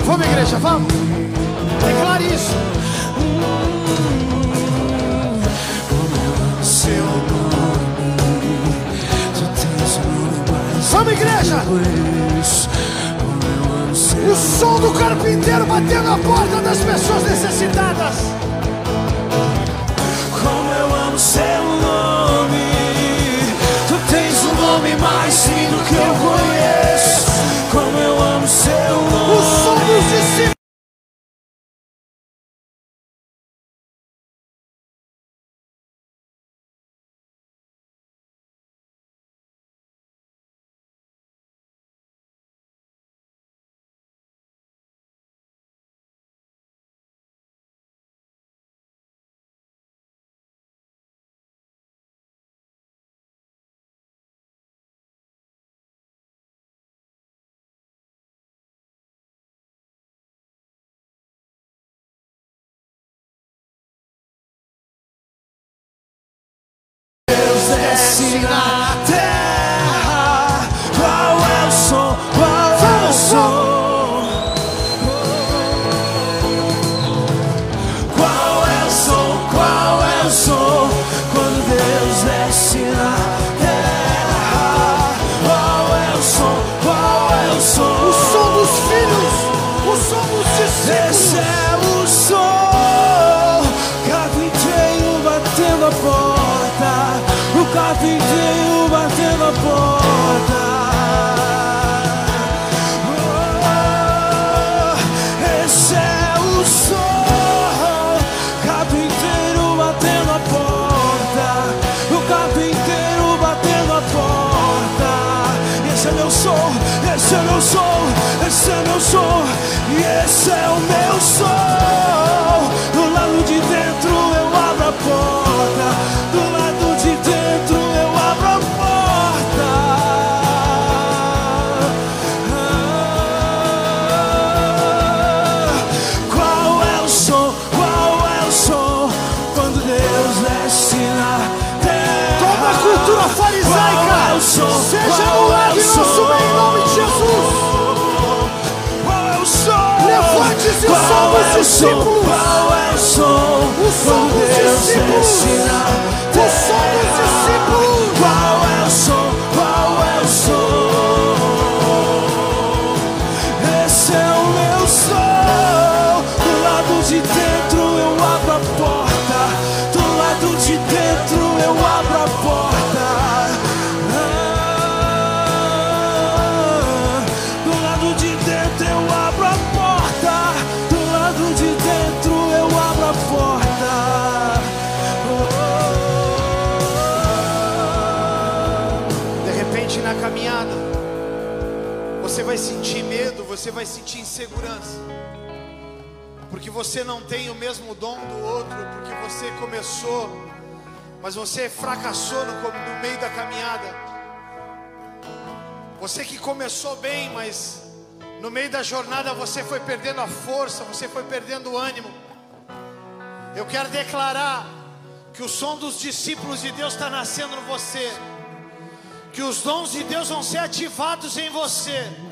Vamos, igreja, vamos. Declare isso. Seu nome, tu tens mais. Vamos, igreja. O som do carpinteiro batendo na porta das pessoas necessitadas. Como eu amo seu nome, tu tens um nome mais lindo que eu conheço seu. Os sonhos de si 시간. Som dos é o som? discípulos. Qual é o som? Quando Deus discípulos. desce você vai sentir insegurança. Porque você não tem o mesmo dom do outro, porque você começou, mas você fracassou no, no meio da caminhada. Você que começou bem, mas no meio da jornada você foi perdendo a força, você foi perdendo o ânimo. Eu quero declarar que o som dos discípulos de Deus está nascendo em você que os dons de Deus vão ser ativados em você.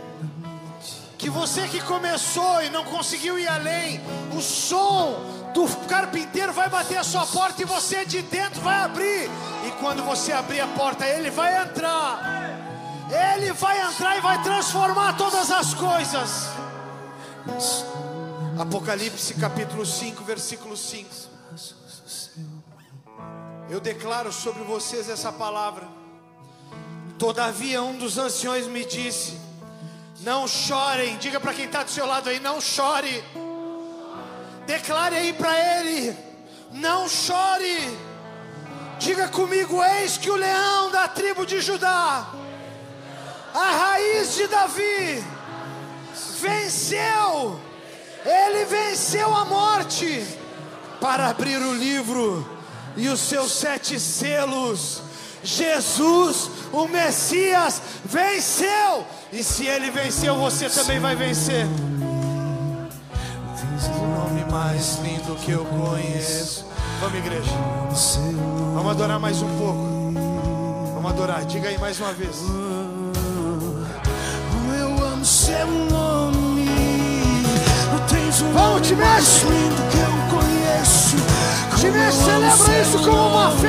Que você que começou e não conseguiu ir além, o som do carpinteiro vai bater a sua porta e você de dentro vai abrir. E quando você abrir a porta, ele vai entrar. Ele vai entrar e vai transformar todas as coisas. Apocalipse capítulo 5, versículo 5. Eu declaro sobre vocês essa palavra. Todavia, um dos anciões me disse: Não chorem. Diga para quem está do seu lado aí: Não chore. Declare aí para ele: Não chore. Diga comigo: Eis que o leão da tribo de Judá, a raiz de Davi, venceu. Ele venceu a morte para abrir o livro e os seus sete selos. Jesus, o Messias, venceu. E se ele venceu, você também vai vencer. O nome mais lindo que eu conheço. Vamos, igreja. Vamos adorar mais um pouco. Vamos adorar. Diga aí mais uma vez. Eu amo seu nome. Tens um Vamos, nome mais lindo que eu conheço. Amo celebra isso como uma nome.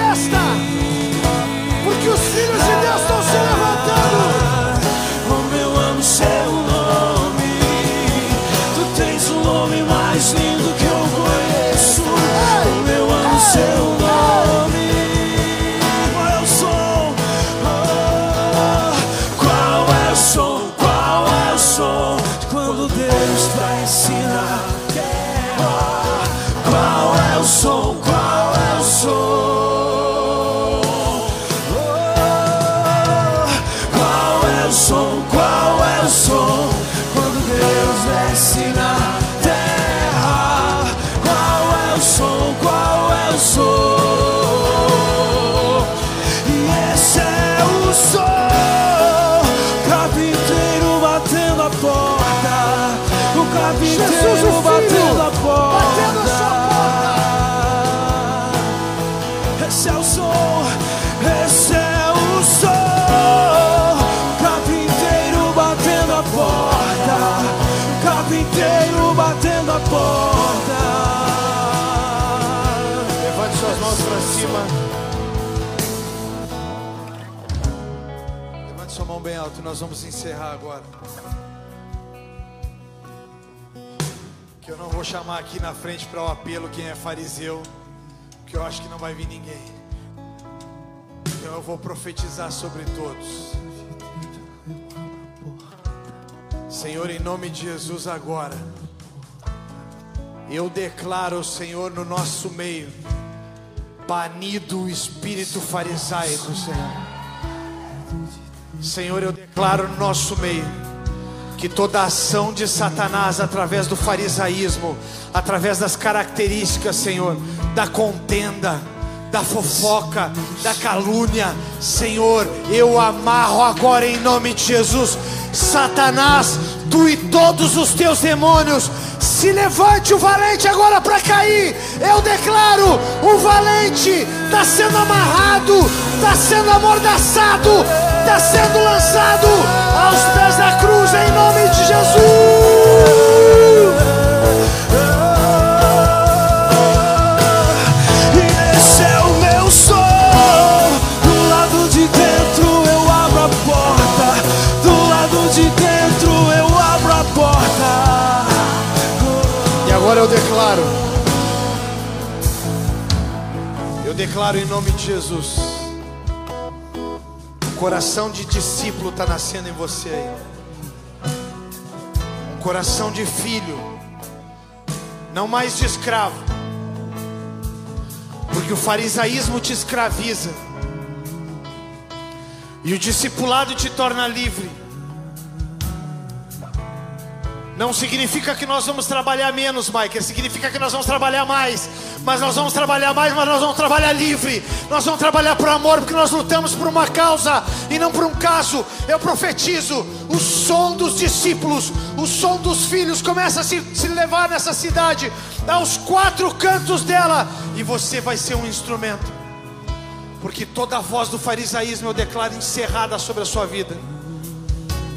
Nós vamos encerrar agora. Que eu não vou chamar aqui na frente para o apelo quem é fariseu, porque eu acho que não vai vir ninguém. Então eu vou profetizar sobre todos. Senhor, em nome de Jesus agora, eu declaro, Senhor, no nosso meio, banido o espírito farisaico, Senhor. Senhor, eu declaro no nosso meio que toda ação de Satanás através do farisaísmo, através das características, Senhor, da contenda, da fofoca, da calúnia, Senhor, eu amarro agora em nome de Jesus. Satanás, tu e todos os teus demônios, se levante o valente agora para cair. Eu declaro: o valente está sendo amarrado, está sendo amordaçado, está sendo lançado aos pés da cruz em nome de Jesus. Eu declaro. Eu declaro em nome de Jesus. Um coração de discípulo está nascendo em você aí. Um coração de filho. Não mais de escravo. Porque o farisaísmo te escraviza. E o discipulado te torna livre. Não significa que nós vamos trabalhar menos, Mike. Significa que nós vamos trabalhar mais. Mas nós vamos trabalhar mais, mas nós vamos trabalhar livre. Nós vamos trabalhar por amor, porque nós lutamos por uma causa e não por um caso. Eu profetizo: o som dos discípulos, o som dos filhos começa a se, se levar nessa cidade, aos quatro cantos dela, e você vai ser um instrumento. Porque toda a voz do farisaísmo eu declaro encerrada sobre a sua vida.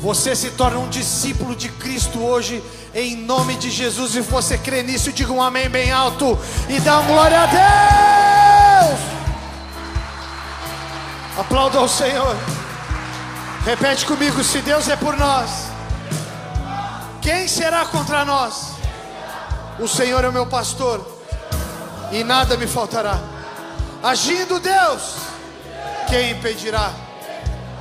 Você se torna um discípulo de Cristo hoje, em nome de Jesus. E você crê nisso, diga um amém bem alto e dá glória a Deus. Aplauda ao Senhor. Repete comigo: se Deus é por nós, quem será contra nós? O Senhor é o meu pastor, e nada me faltará. Agindo Deus, quem impedirá?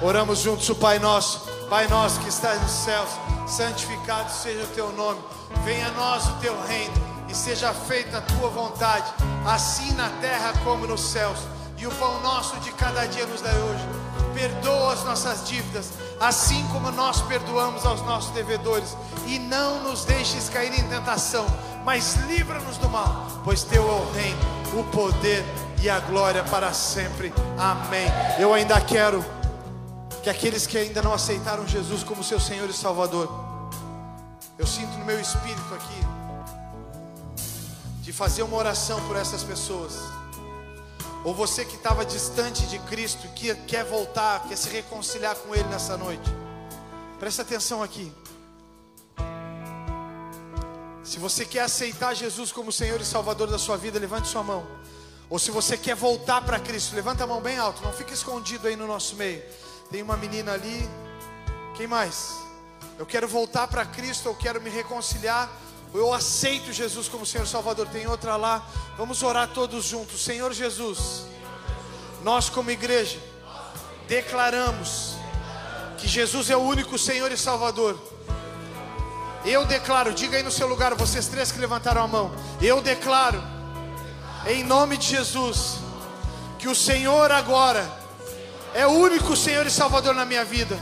Oramos juntos o Pai Nosso. Pai nosso que estás nos céus, santificado seja o teu nome. Venha a nós o teu reino e seja feita a tua vontade, assim na terra como nos céus. E o pão nosso de cada dia nos dá hoje. Perdoa as nossas dívidas, assim como nós perdoamos aos nossos devedores. E não nos deixes cair em tentação, mas livra-nos do mal, pois teu é o reino, o poder e a glória para sempre. Amém. Eu ainda quero que aqueles que ainda não aceitaram Jesus como seu Senhor e Salvador, eu sinto no meu espírito aqui, de fazer uma oração por essas pessoas. Ou você que estava distante de Cristo, que quer voltar, quer se reconciliar com Ele nessa noite, presta atenção aqui. Se você quer aceitar Jesus como Senhor e Salvador da sua vida, levante sua mão. Ou se você quer voltar para Cristo, levanta a mão bem alto, não fique escondido aí no nosso meio. Tem uma menina ali. Quem mais? Eu quero voltar para Cristo, eu quero me reconciliar. Eu aceito Jesus como Senhor Salvador. Tem outra lá. Vamos orar todos juntos. Senhor Jesus, nós como igreja declaramos que Jesus é o único Senhor e Salvador. Eu declaro, diga aí no seu lugar, vocês três que levantaram a mão. Eu declaro, em nome de Jesus, que o Senhor agora é o único Senhor e Salvador na minha vida,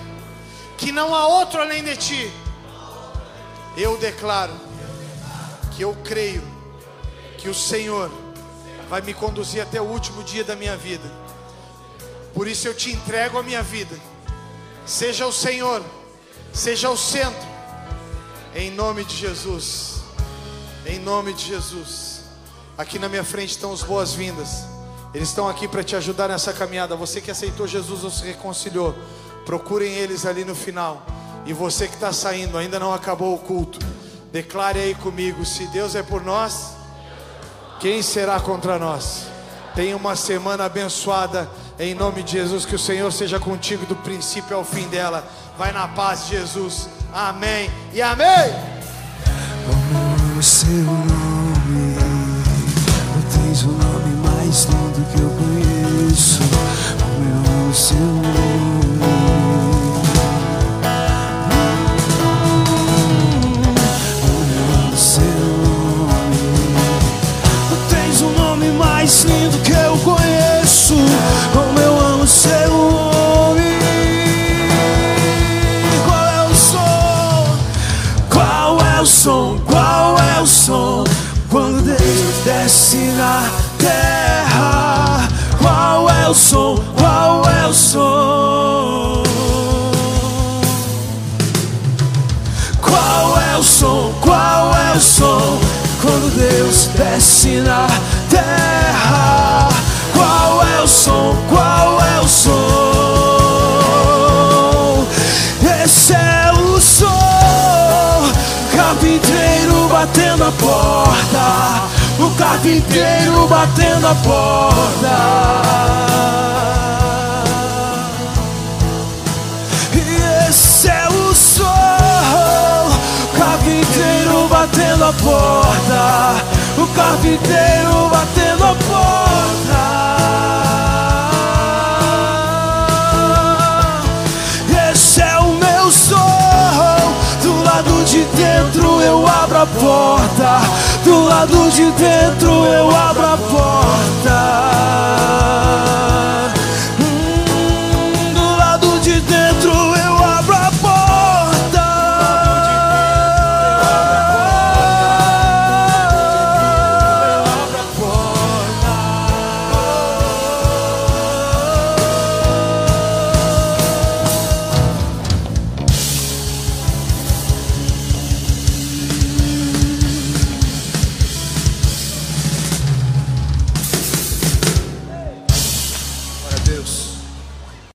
que não há outro além de Ti. Eu declaro que eu creio que o Senhor vai me conduzir até o último dia da minha vida. Por isso eu te entrego a minha vida. Seja o Senhor, seja o centro, em nome de Jesus. Em nome de Jesus. Aqui na minha frente estão os boas-vindas. Eles estão aqui para te ajudar nessa caminhada. Você que aceitou Jesus ou se reconciliou, procurem eles ali no final. E você que está saindo, ainda não acabou o culto. Declare aí comigo: se Deus é por nós, quem será contra nós? Tenha uma semana abençoada. Em nome de Jesus, que o Senhor seja contigo do princípio ao fim dela. Vai na paz Jesus. Amém e amém. Mais lindo que eu conheço. Como é o seu nome? Como é o seu nome? Tu tens o nome mais lindo que eu conheço. Como eu amo seu nome. Qual é o som? o som quando Deus desce na terra? É o som? Qual é o som? Qual é o som? Qual é o som quando Deus desce na terra? Qual é o som? Qual é o som? Esse é o som, carpinteiro batendo a porta, o carpinteiro batendo a porta. E esse é o som, carpinteiro batendo a porta, o carpinteiro batendo a porta. lado de dentro eu abro a porta. Do lado de dentro eu abro a porta.